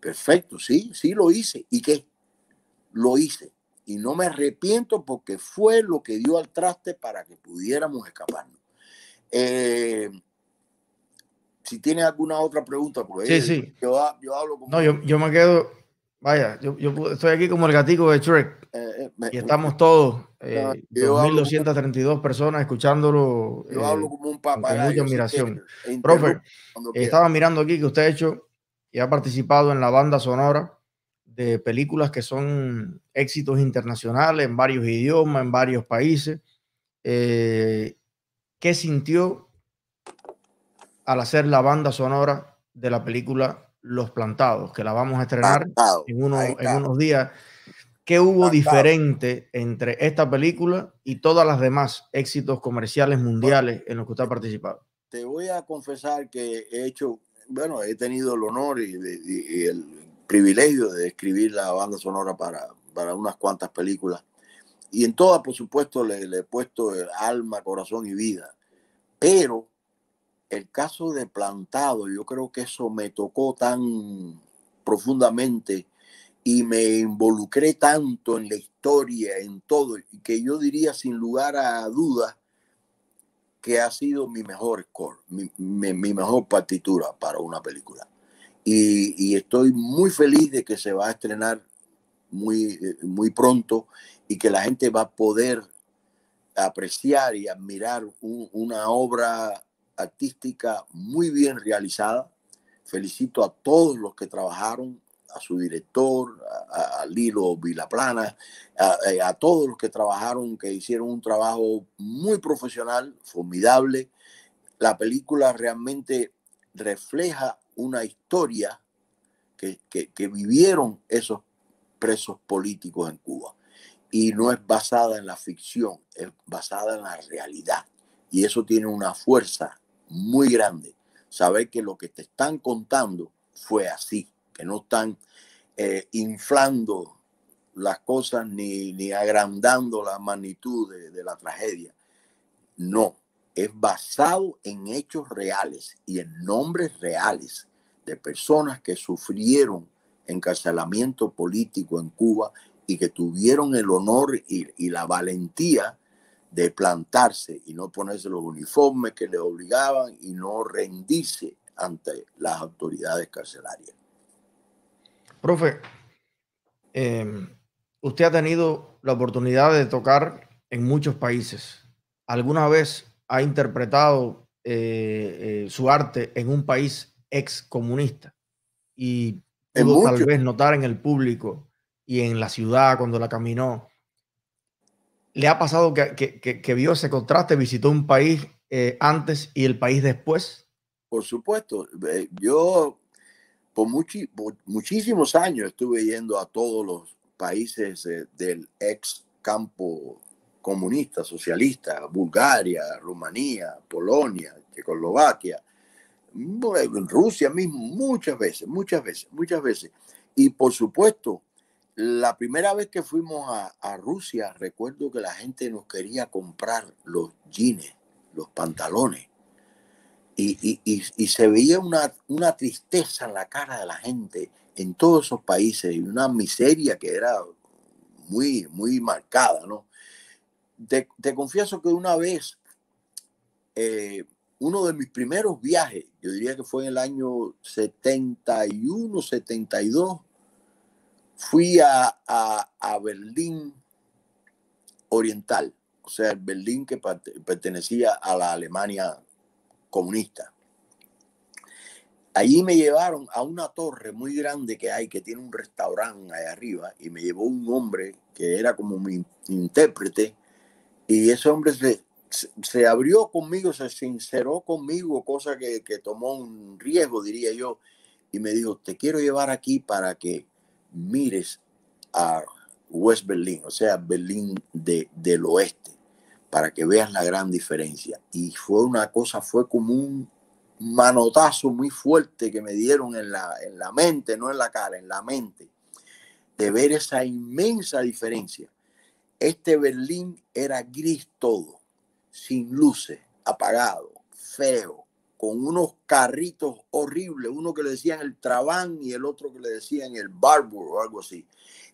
perfecto, sí, sí lo hice. ¿Y qué? Lo hice. Y no me arrepiento porque fue lo que dio al traste para que pudiéramos escaparnos. Eh, si tiene alguna otra pregunta, pues sí, sí. Yo, hablo No, yo, yo, me quedo, vaya, yo, yo, estoy aquí como el gatico de Shrek eh, eh, y estamos todos, eh, 2.232 personas escuchándolo. Yo hablo como un papá. Con mucha admiración. Profe, estaba mirando aquí que usted ha hecho y ha participado en la banda sonora de películas que son éxitos internacionales en varios idiomas, en varios países. ¿Qué sintió al hacer la banda sonora de la película Los Plantados, que la vamos a estrenar en, en, unos días. ¿Qué hubo diferente entre esta película y todas las demás éxitos comerciales mundiales en los que usted ha participado? Te voy a confesar que he hecho, bueno, he tenido el honor y, el privilegio de escribir la banda sonora para, para unas cuantas películas. Y en todas, por supuesto, le, le he puesto alma, corazón y vida. Pero el caso de plantado, yo creo que eso me tocó tan profundamente y me involucré tanto en la historia, en todo, que yo diría sin lugar a dudas que ha sido mi mejor score, mi, mejor partitura para una película. Y, estoy muy feliz de que se va a estrenar muy, muy pronto y que la gente va a poder apreciar y admirar una obra artística muy bien realizada. Felicito a todos los que trabajaron, a su director, a, Lilo Vilaplana, a, eh, a, todos los que trabajaron, que hicieron un trabajo muy profesional, formidable. La película realmente refleja una historia que, que, que vivieron esos presos políticos en Cuba. Y no es basada en la ficción, es basada en la realidad. Y eso tiene una fuerza muy grande. Saber que lo que te están contando fue así, que no están eh, inflando las cosas ni, ni agrandando la magnitud de, la tragedia. No, es basado en hechos reales y en nombres reales de personas que sufrieron encarcelamiento político en Cuba y que tuvieron el honor y, y la valentía de plantarse y no ponerse los uniformes que le obligaban y no rendirse ante las autoridades carcelarias. Profe, em, usted ha tenido la oportunidad de tocar en muchos países. ¿Alguna vez ha interpretado eh, eh, su arte en un país ex comunista? Y pudo tal vez notar en el público y en la ciudad cuando la caminó, ¿le ha pasado que, vio ese contraste, visitó un país eh, antes y el país después? Por supuesto, yo por, muchísimos años estuve yendo a todos los países eh, del ex campo comunista, socialista, Bulgaria, Rumanía, Polonia, Checoslovaquia, Rusia mismo, muchas veces, muchas veces, muchas veces. Y por supuesto, la primera vez que fuimos a, Rusia, recuerdo que la gente nos quería comprar los jeans, los pantalones. Y, se veía una, tristeza en la cara de la gente en todos esos países y una miseria que era muy, muy marcada, ¿no? Te, te confieso que una vez eh, uno de mis primeros viajes, yo diría que fue en el año 71, 72, fui a, a, Berlín Oriental, o sea, el Berlín que pertenecía a la Alemania comunista. Allí me llevaron a una torre muy grande que hay, que tiene un restaurante ahí arriba, y me llevó un hombre que era como mi intérprete, y ese hombre se, se abrió conmigo, se sinceró conmigo, cosa que, tomó un riesgo, diría yo, y me dijo, te quiero llevar aquí para que mires a West Berlin, o sea, Berlín de, del oeste, para que veas la gran diferencia. Y fue una cosa, fue como un manotazo muy fuerte que me dieron en la, en la mente, no en la cara, en la mente, de ver esa inmensa diferencia. Este Berlín era gris todo sin luces, apagado, feo, con unos carritos horribles, uno que le decían el Trabán y el otro que le decían el Barbour o algo así.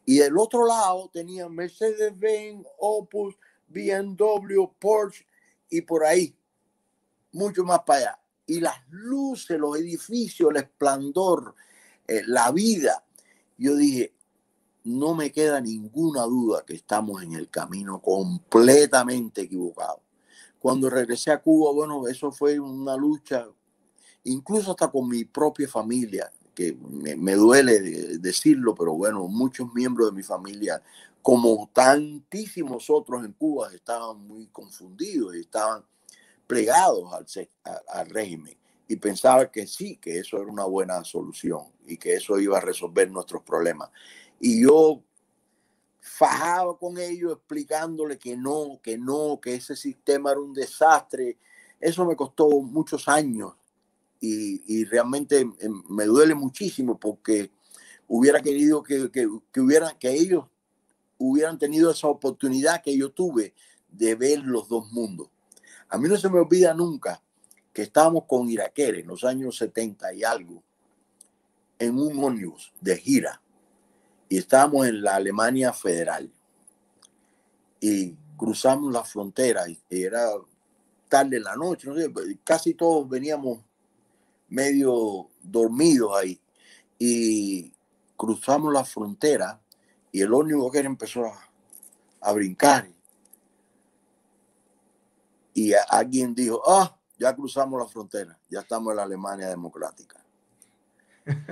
Y del otro lado tenían Mercedes-Benz, Opus, BMW, Porsche y por ahí, mucho más para allá. Y las luces, los edificios, el esplendor, eh, la vida. Yo dije, no me queda ninguna duda que estamos en el camino completamente equivocado. Cuando regresé a Cuba, bueno, eso fue una lucha, incluso hasta con mi propia familia, que me, duele decirlo, pero bueno, muchos miembros de mi familia, como tantísimos otros en Cuba, estaban muy confundidos y estaban plegados al, al régimen y pensaban que sí, que eso era una buena solución y que eso iba a resolver nuestros problemas. Y yo fajaba con ellos explicándole que no, que no, que ese sistema era un desastre. Eso me costó muchos años y, realmente em, me duele muchísimo porque hubiera querido que, que, que ellos hubieran tenido esa oportunidad que yo tuve de ver los dos mundos. A mí no se me olvida nunca que estábamos con iraqueres en los años 70 y algo en un ómnibus de gira y estábamos en la Alemania federal. Y cruzamos la frontera y era tarde en la noche, casi todos veníamos medio dormidos ahí. Y cruzamos la frontera y el ómnibus empezó a, a brincar. Y alguien dijo, ah, ya cruzamos la frontera, ya estamos en la Alemania democrática.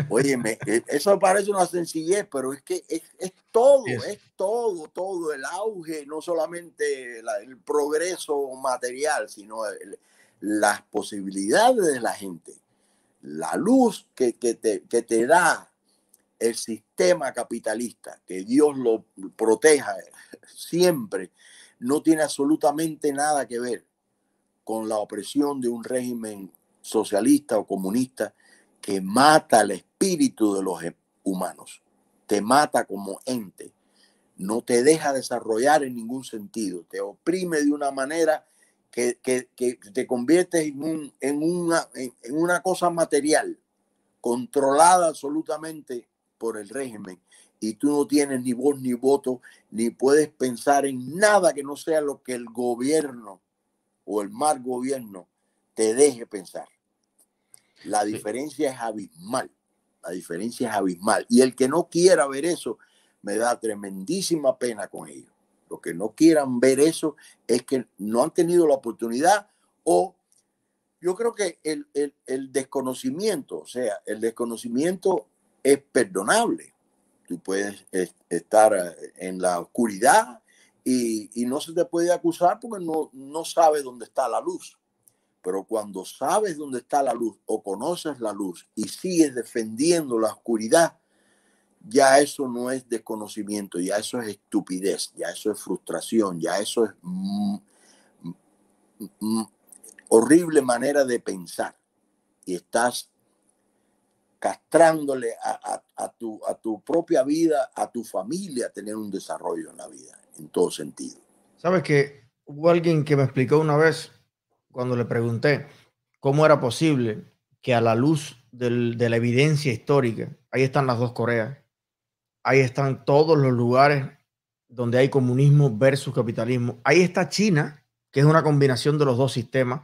Oye, eh, eso parece una sencillez, pero es que es, todo, es todo, todo el auge, no solamente el progreso material, sino las posibilidades de la gente, la luz que, que, te, que te da el sistema capitalista, que Dios lo proteja siempre, no tiene absolutamente nada que ver con la opresión de un régimen socialista o comunista que mata el espíritu de los humanos, te mata como ente, no te deja desarrollar en ningún sentido, te oprime de una manera que, te convierte en, en, una, en, una cosa material, controlada absolutamente por el régimen, y tú no tienes ni voz ni voto, ni puedes pensar en nada que no sea lo que el gobierno o el mal gobierno te deje pensar. La diferencia es abismal. La diferencia es abismal. Y el que no quiera ver eso, me da tremendísima pena con ellos. Los que no quieran ver eso es que no han tenido la oportunidad o yo creo que el, el, desconocimiento, o sea, el desconocimiento es perdonable. Tú puedes estar eh, en la oscuridad y, y, no se te puede acusar porque no, no sabes dónde está la luz. Pero cuando sabes dónde está la luz o conoces la luz y sigues defendiendo la oscuridad, ya eso no es desconocimiento, ya eso es estupidez, ya eso es frustración, ya eso es mm, mm, mm, horrible manera de pensar. Y estás castrándole a, tu, a tu propia vida, a tu familia, a tener un desarrollo en la vida, en todo sentido. Sabes que hubo alguien que me explicó una vez, cuando le pregunté cómo era posible que a la luz de la evidencia histórica, ahí están las dos Coreas, ahí están todos los lugares donde hay comunismo versus capitalismo, ahí está China, que es una combinación de los dos sistemas,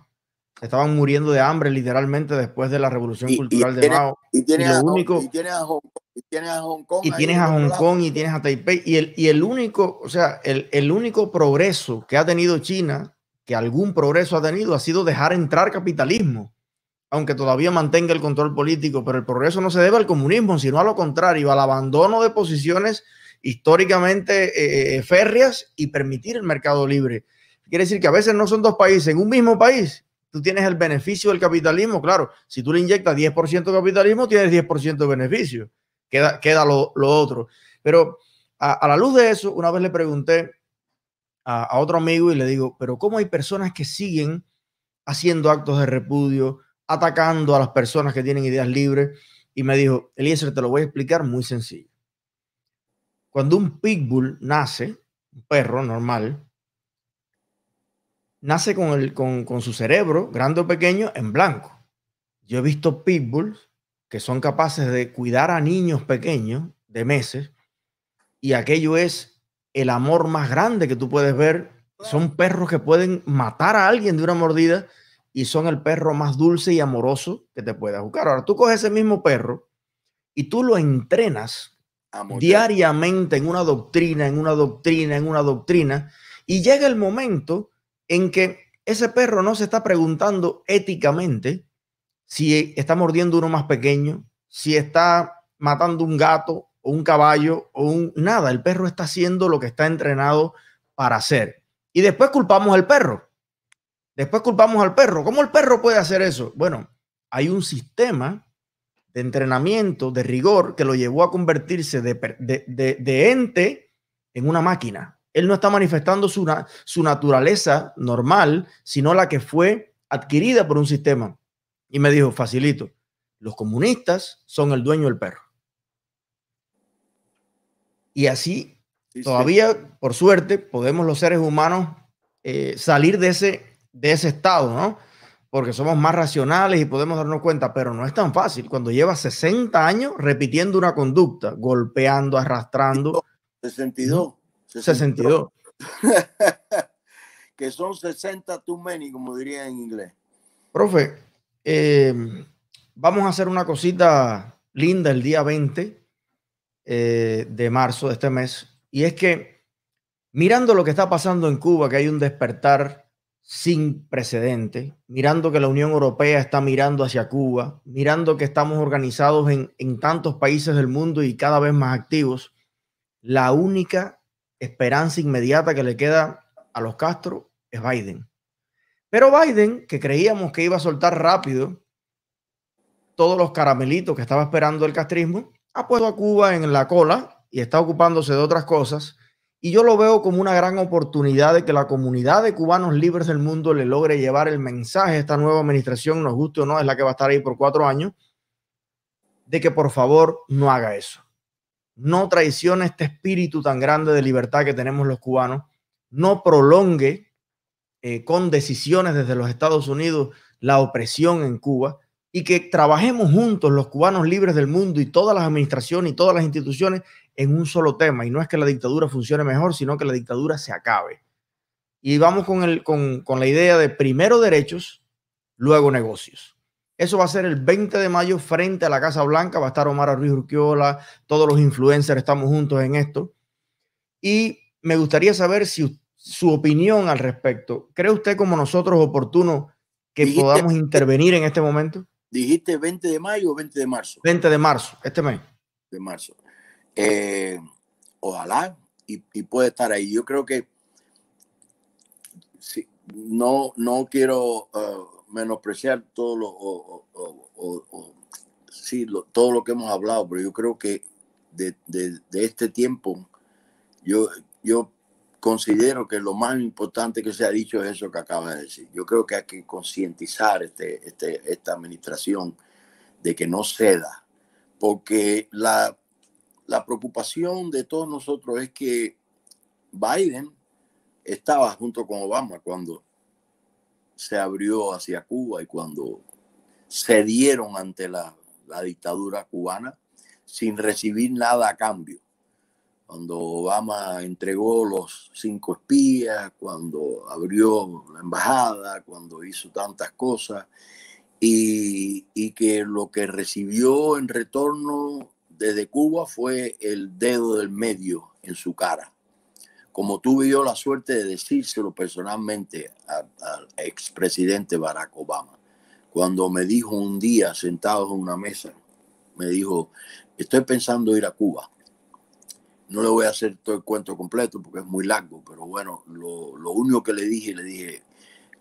estaban muriendo de hambre literalmente después de la revolución cultural de Mao. Y tienes, a, único, y tienes a Hong Kong. Y tienes a Hong Kong, y tienes a, Hong Kong y tienes a Taipei. Y el, y el único, o sea, el, el, único progreso que ha tenido China, que algún progreso ha tenido, ha sido dejar entrar capitalismo, aunque todavía mantenga el control político. Pero el progreso no se debe al comunismo, sino a lo contrario, al abandono de posiciones históricamente eh, férreas y permitir el mercado libre. Quiere decir que a veces no son dos países en un mismo país tú tienes el beneficio del capitalismo, claro, si tú le inyectas 10% de capitalismo, tienes 10% de beneficio, queda, queda lo, otro. Pero a, la luz de eso, una vez le pregunté a, otro amigo y le digo, pero ¿cómo hay personas que siguen haciendo actos de repudio, atacando a las personas que tienen ideas libres? Y me dijo, Eliezer, te lo voy a explicar muy sencillo. Cuando un pitbull nace, un perro normal, nace con, el, con, su cerebro, grande o pequeño, en blanco. Yo he visto pitbulls que son capaces de cuidar a niños pequeños de meses y aquello es el amor más grande que tú puedes ver. Son perros que pueden matar a alguien de una mordida y son el perro más dulce y amoroso que te puedas buscar. Ahora, tú coges ese mismo perro y tú lo entrenas diariamente en una doctrina, en una doctrina, en una doctrina, y llega el momento en que ese perro no se está preguntando éticamente si está mordiendo uno más pequeño, si está matando un gato un caballo o un nada. El perro está haciendo lo que está entrenado para hacer. Y después culpamos al perro. Después culpamos al perro. ¿Cómo el perro puede hacer eso? Bueno, hay un sistema de entrenamiento, de rigor, que lo llevó a convertirse de, de, de ente en una máquina. Él no está manifestando su, su naturaleza normal, sino la que fue adquirida por un sistema. Y me dijo, facilito, los comunistas son el dueño del perro. Y así, todavía, por suerte, podemos los seres humanos eh, salir de ese, de ese estado, ¿no? Porque somos más racionales y podemos darnos cuenta, pero no es tan fácil. Cuando llevas 60 años repitiendo una conducta, golpeando, arrastrando. 62. 62. *laughs* que son 60 too many, como diría en inglés. Profe, em, vamos a hacer una cosita linda el día 20 eh, de marzo de este mes. Y es que mirando lo que está pasando en Cuba, que hay un despertar sin precedente, mirando que la Unión Europea está mirando hacia Cuba, mirando que estamos organizados en, en tantos países del mundo y cada vez más activos, la única esperanza inmediata que le queda a los Castro es Biden. Pero Biden, que creíamos que iba a soltar rápido todos los caramelitos que estaba esperando el castrismo, ha puesto a Cuba en la cola y está ocupándose de otras cosas. Y yo lo veo como una gran oportunidad de que la comunidad de cubanos libres del mundo le logre llevar el mensaje a esta nueva administración, nos guste o no, es la que va a estar ahí por cuatro años, de que por favor no haga eso no traicione este espíritu tan grande de libertad que tenemos los cubanos, no prolongue eh, con decisiones desde los Estados Unidos la opresión en Cuba y que trabajemos juntos los cubanos libres del mundo y todas las administraciones y todas las instituciones en un solo tema. Y no es que la dictadura funcione mejor, sino que la dictadura se acabe. Y vamos con, el, con, con la idea de primero derechos, luego negocios. Eso va a ser el 20 de mayo frente a la Casa Blanca. Va a estar Omar Ruiz Urquiola, todos los influencers estamos juntos en esto. Y me gustaría saber si su opinión al respecto. ¿Cree usted como nosotros oportuno que podamos intervenir en este momento? ¿Dijiste 20 de mayo o 20 de marzo? 20 de marzo, este mes. De marzo. Eh, ojalá y, puede estar ahí. Yo creo que sí, no, no quiero uh, menospreciar todo lo, o, sí, todo lo que hemos hablado, pero yo creo que de, de, de, este tiempo, yo, yo considero que lo más importante que se ha dicho es eso que acaba de decir. Yo creo que hay que concientizar este, este, esta administración de que no ceda, porque la, preocupación de todos nosotros es que Biden estaba junto con Obama cuando se abrió hacia Cuba y cuando cedieron ante la dictadura cubana sin recibir nada a cambio cuando Obama entregó los cinco espías, cuando abrió la embajada, cuando hizo tantas cosas, y, que lo que recibió en retorno desde Cuba fue el dedo del medio en su cara. Como tuve yo la suerte de decírselo personalmente al expresidente Barack Obama, cuando me dijo un día sentado en una mesa, me dijo, estoy pensando ir a Cuba no le voy a hacer todo el cuento completo porque es muy largo, pero bueno, lo, único que le dije, le dije,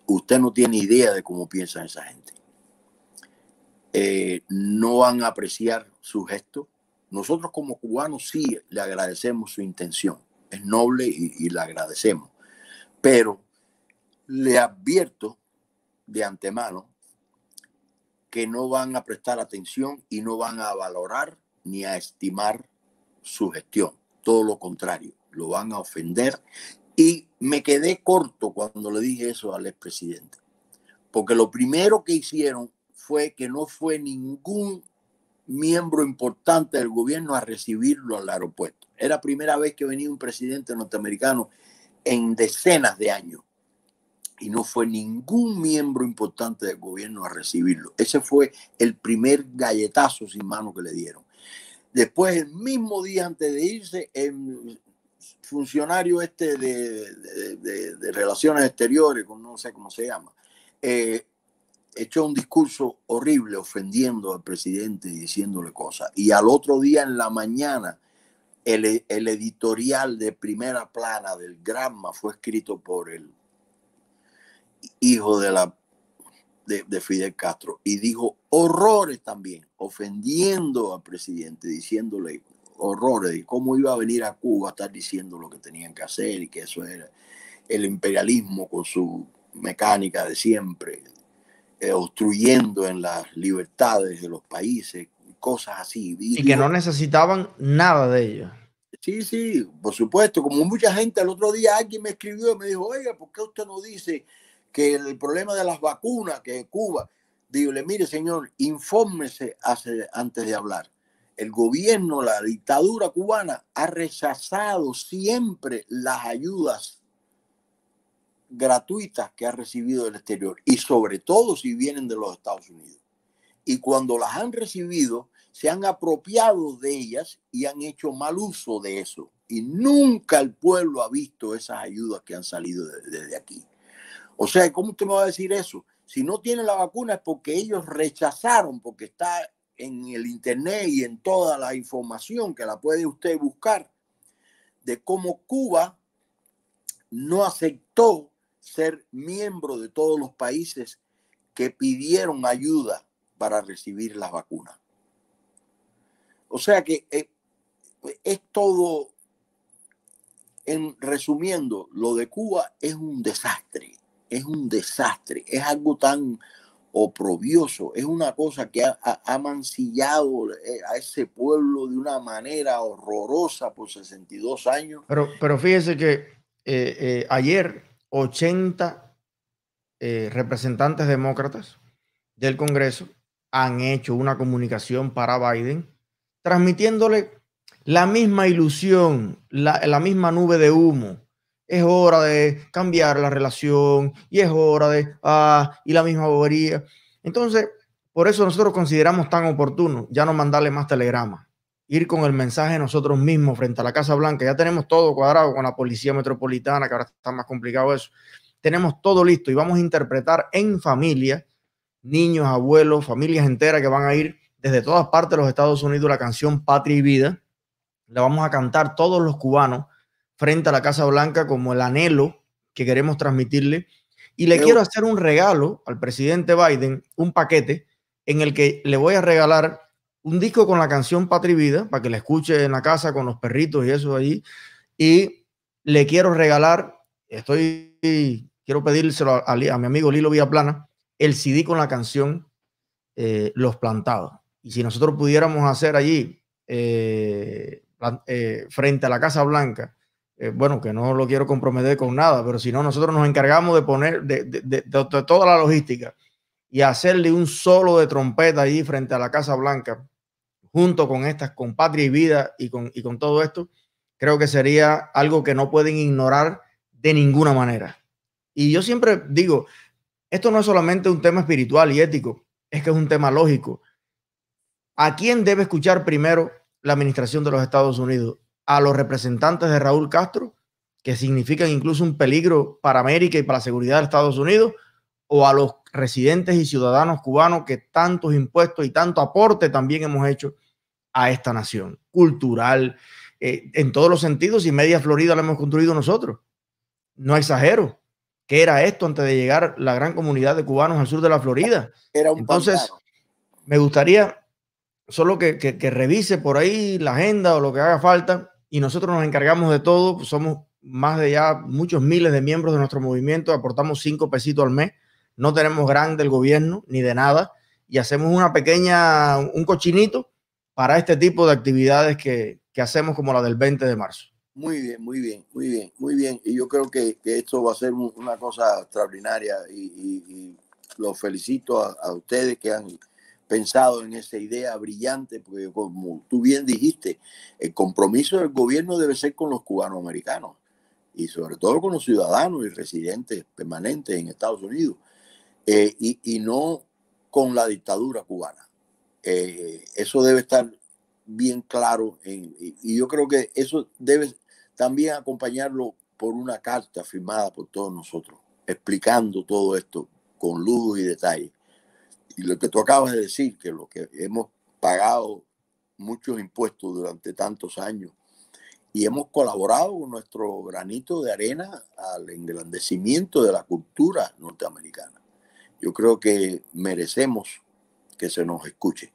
usted no tiene idea de cómo piensa esa gente. Eh, no van a apreciar su gesto. Nosotros como cubanos sí le agradecemos su intención. Es noble y, y le agradecemos. Pero le advierto de antemano que no van a prestar atención y no van a valorar ni a estimar su gestión todo lo contrario, lo van a ofender. Y me quedé corto cuando le dije eso al expresidente, porque lo primero que hicieron fue que no fue ningún miembro importante del gobierno a recibirlo al aeropuerto. Era primera vez que venía un presidente norteamericano en decenas de años y no fue ningún miembro importante del gobierno a recibirlo. Ese fue el primer galletazo sin mano que le dieron. Después, el mismo día antes de irse, el funcionario este de, Relaciones Exteriores, no sé cómo se llama, eh, echó un discurso horrible ofendiendo al presidente y diciéndole cosas. Y al otro día en la mañana, el, el editorial de primera plana del Granma fue escrito por el hijo de la de, Fidel Castro y dijo horrores también, ofendiendo al presidente, diciéndole horrores de cómo iba a venir a Cuba a estar diciendo lo que tenían que hacer y que eso era el imperialismo con su mecánica de siempre, eh, obstruyendo en las libertades de los países, cosas así. Y, que no necesitaban nada de ellos. Sí, sí, por supuesto. Como mucha gente, el otro día alguien me escribió y me dijo, oiga, ¿por qué usted no dice que el problema de las vacunas, que Cuba, dígale, mire señor, infórmese antes de hablar. El gobierno, la dictadura cubana ha rechazado siempre las ayudas gratuitas que ha recibido del exterior y sobre todo si vienen de los Estados Unidos. Y cuando las han recibido, se han apropiado de ellas y han hecho mal uso de eso. Y nunca el pueblo ha visto esas ayudas que han salido desde aquí. O sea, ¿cómo usted me va a decir eso? Si no tiene la vacuna es porque ellos rechazaron, porque está en el Internet y en toda la información que la puede usted buscar, de cómo Cuba no aceptó ser miembro de todos los países que pidieron ayuda para recibir las vacunas. O sea que eh, es todo, en resumiendo, lo de Cuba es un desastre es un desastre, es algo tan oprobioso, es una cosa que ha, mancillado eh, a ese pueblo de una manera horrorosa por 62 años. Pero, pero fíjese que eh, eh, ayer 80 representantes demócratas del Congreso han hecho una comunicación para Biden transmitiéndole la misma ilusión, la, la misma nube de humo es hora de cambiar la relación y es hora de, ah, y la misma bobería. Entonces, por eso nosotros consideramos tan oportuno ya no mandarle más telegramas, ir con el mensaje nosotros mismos frente a la Casa Blanca. Ya tenemos todo cuadrado con la Policía Metropolitana, que ahora está más complicado eso. Tenemos todo listo y vamos a interpretar en familia, niños, abuelos, familias enteras que van a ir desde todas partes de los Estados Unidos la canción Patria y Vida la vamos a cantar todos los cubanos frente a la Casa Blanca como el anhelo que queremos transmitirle. Y le quiero hacer un regalo al presidente Biden, un paquete en el que le voy a regalar un disco con la canción Patria Vida para que la escuche en la casa con los perritos y eso allí. Y le quiero regalar, estoy, quiero pedírselo a, mi amigo Lilo Villaplana, el CD con la canción eh, Los Plantados. Y si nosotros pudiéramos hacer allí, eh, eh, frente a la Casa Blanca, bueno, que no lo quiero comprometer con nada, pero si no, nosotros nos encargamos de poner de, toda la logística y hacerle un solo de trompeta allí frente a la Casa Blanca, junto con estas, con Patria y Vida y con, y con todo esto, creo que sería algo que no pueden ignorar de ninguna manera. Y yo siempre digo, esto no es solamente un tema espiritual y ético, es que es un tema lógico. ¿A quién debe escuchar primero la administración de los Estados Unidos? ¿A los representantes de Raúl Castro, que significan incluso un peligro para América y para la seguridad de Estados Unidos? ¿O a los residentes y ciudadanos cubanos que tantos impuestos y tanto aporte también hemos hecho a esta nación? Cultural, eh, en todos los sentidos, y media Florida la hemos construido nosotros. No exagero. ¿Qué era esto antes de llegar la gran comunidad de cubanos al sur de la Florida? Era un Entonces, me gustaría solo que, que, revise por ahí la agenda o lo que haga falta y nosotros nos encargamos de todo. Somos más de ya muchos miles de miembros de nuestro movimiento, aportamos cinco pesitos al mes, no tenemos gran del gobierno ni de nada y hacemos una pequeña, un cochinito para este tipo de actividades que, que hacemos como la del 20 de marzo. Muy bien, muy bien, muy bien, muy bien. Y yo creo que, esto va a ser una cosa extraordinaria y, los felicito a, ustedes que han pensado en esa idea brillante, porque como tú bien dijiste, el compromiso del gobierno debe ser con los cubanos americanos y sobre todo con los ciudadanos y residentes permanentes en Estados Unidos eh, y, no con la dictadura cubana. Eh, eso debe estar bien claro y yo creo que eso debe también acompañarlo por una carta firmada por todos nosotros, explicando todo esto con luz y detalle. Y lo que tú acabas de decir, que lo que hemos pagado muchos impuestos durante tantos años y hemos colaborado con nuestro granito de arena al engrandecimiento de la cultura norteamericana. Yo creo que merecemos que se nos escuche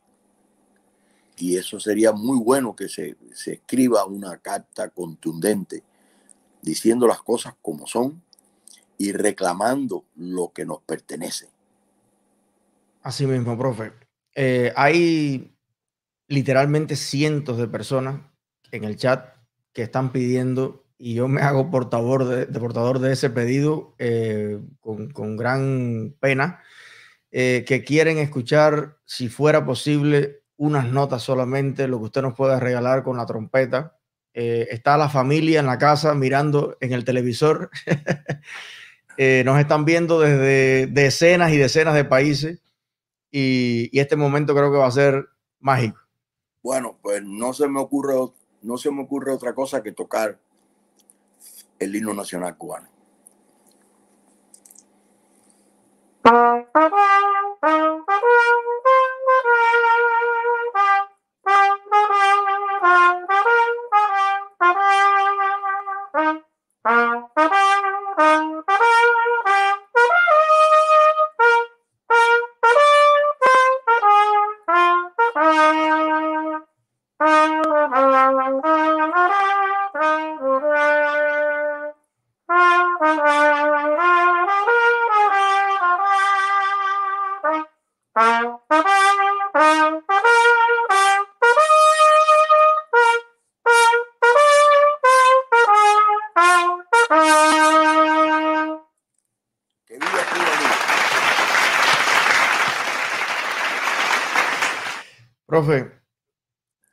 y eso sería muy bueno que se, escriba una carta contundente diciendo las cosas como son y reclamando lo que nos pertenece. Así mismo, profe. Eh, hay literalmente cientos de personas en el chat que están pidiendo y yo me hago portador de, portador de ese pedido eh, con, gran pena, eh, que quieren escuchar, si fuera posible, unas notas solamente, lo que usted nos pueda regalar con la trompeta. Está la familia en la casa mirando en el televisor. *laughs* Nos están viendo desde decenas y decenas de países y, y, este momento creo que va a ser mágico. Bueno, pues no se me ocurre, no se me ocurre otra cosa que tocar el himno nacional cubano.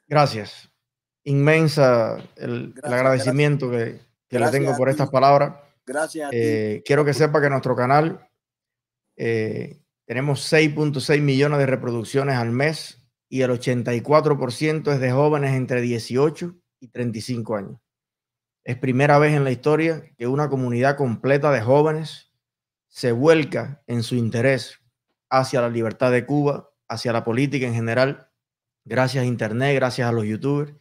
Gracias. Inmensa el, agradecimiento que, le tengo por estas palabras. Gracias. Eh, quiero que sepa que nuestro canal eh, tenemos 6.6 millones de reproducciones al mes y el 84% es de jóvenes entre 18 y 35 años. Es primera vez en la historia que una comunidad completa de jóvenes se vuelca en su interés hacia la libertad de Cuba, hacia la política en general gracias a Internet, gracias a los youtubers.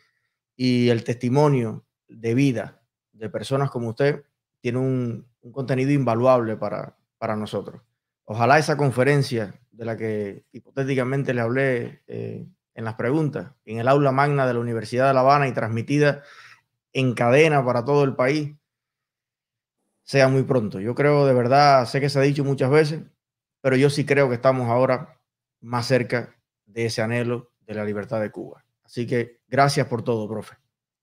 y el testimonio de vida de personas como usted tiene un, contenido invaluable para, para nosotros. Ojalá esa conferencia de la que hipotéticamente le hablé eh, en las preguntas, en el aula magna de la Universidad de La Habana y transmitida en cadena para todo el país, sea muy pronto. Yo creo de verdad, sé que se ha dicho muchas veces, pero yo sí creo que estamos ahora más cerca de ese anhelo de la libertad de Cuba. Así que gracias por todo, profe.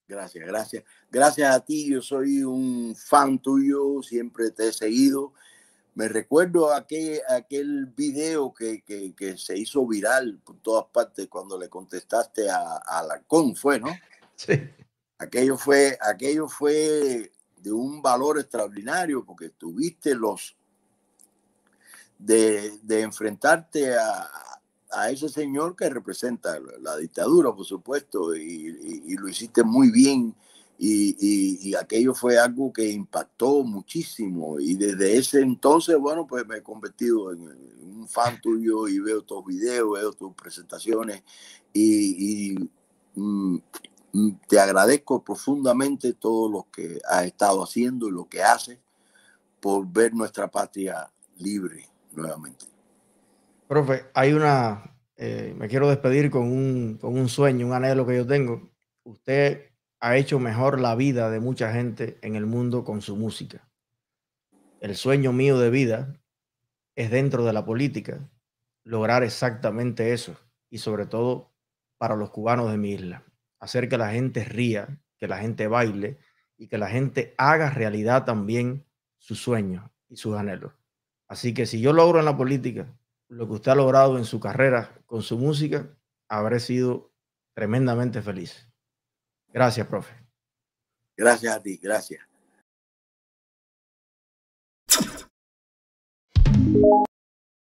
Gracias, gracias. Gracias a ti, yo soy un fan tuyo, siempre te he seguido. Me recuerdo aquel, aquel video que, se hizo viral por todas partes cuando le contestaste a, a fue, ¿no? Sí. Aquello fue, aquello fue de un valor extraordinario porque tuviste los de, enfrentarte a, ese señor que representa la dictadura, por supuesto, y, lo hiciste muy bien. Y, aquello fue algo que impactó muchísimo. Y desde ese entonces, bueno, pues me he convertido en, un fan tuyo y veo tus videos, veo tus presentaciones. Y, mm, Mm, te agradezco profundamente todo lo que has estado haciendo y lo que haces por ver nuestra patria libre nuevamente. Profe, hay una, eh, me quiero despedir con un, con un sueño, un anhelo que yo tengo. Usted ha hecho mejor la vida de mucha gente en el mundo con su música. El sueño mío de vida es dentro de la política lograr exactamente eso y sobre todo para los cubanos de mi isla hacer que la gente ría, que la gente baile y que la gente haga realidad también sus sueños y sus anhelos. Así que si yo logro en la política lo que usted ha logrado en su carrera con su música, habré sido tremendamente feliz. Gracias, profe. Gracias a ti, gracias.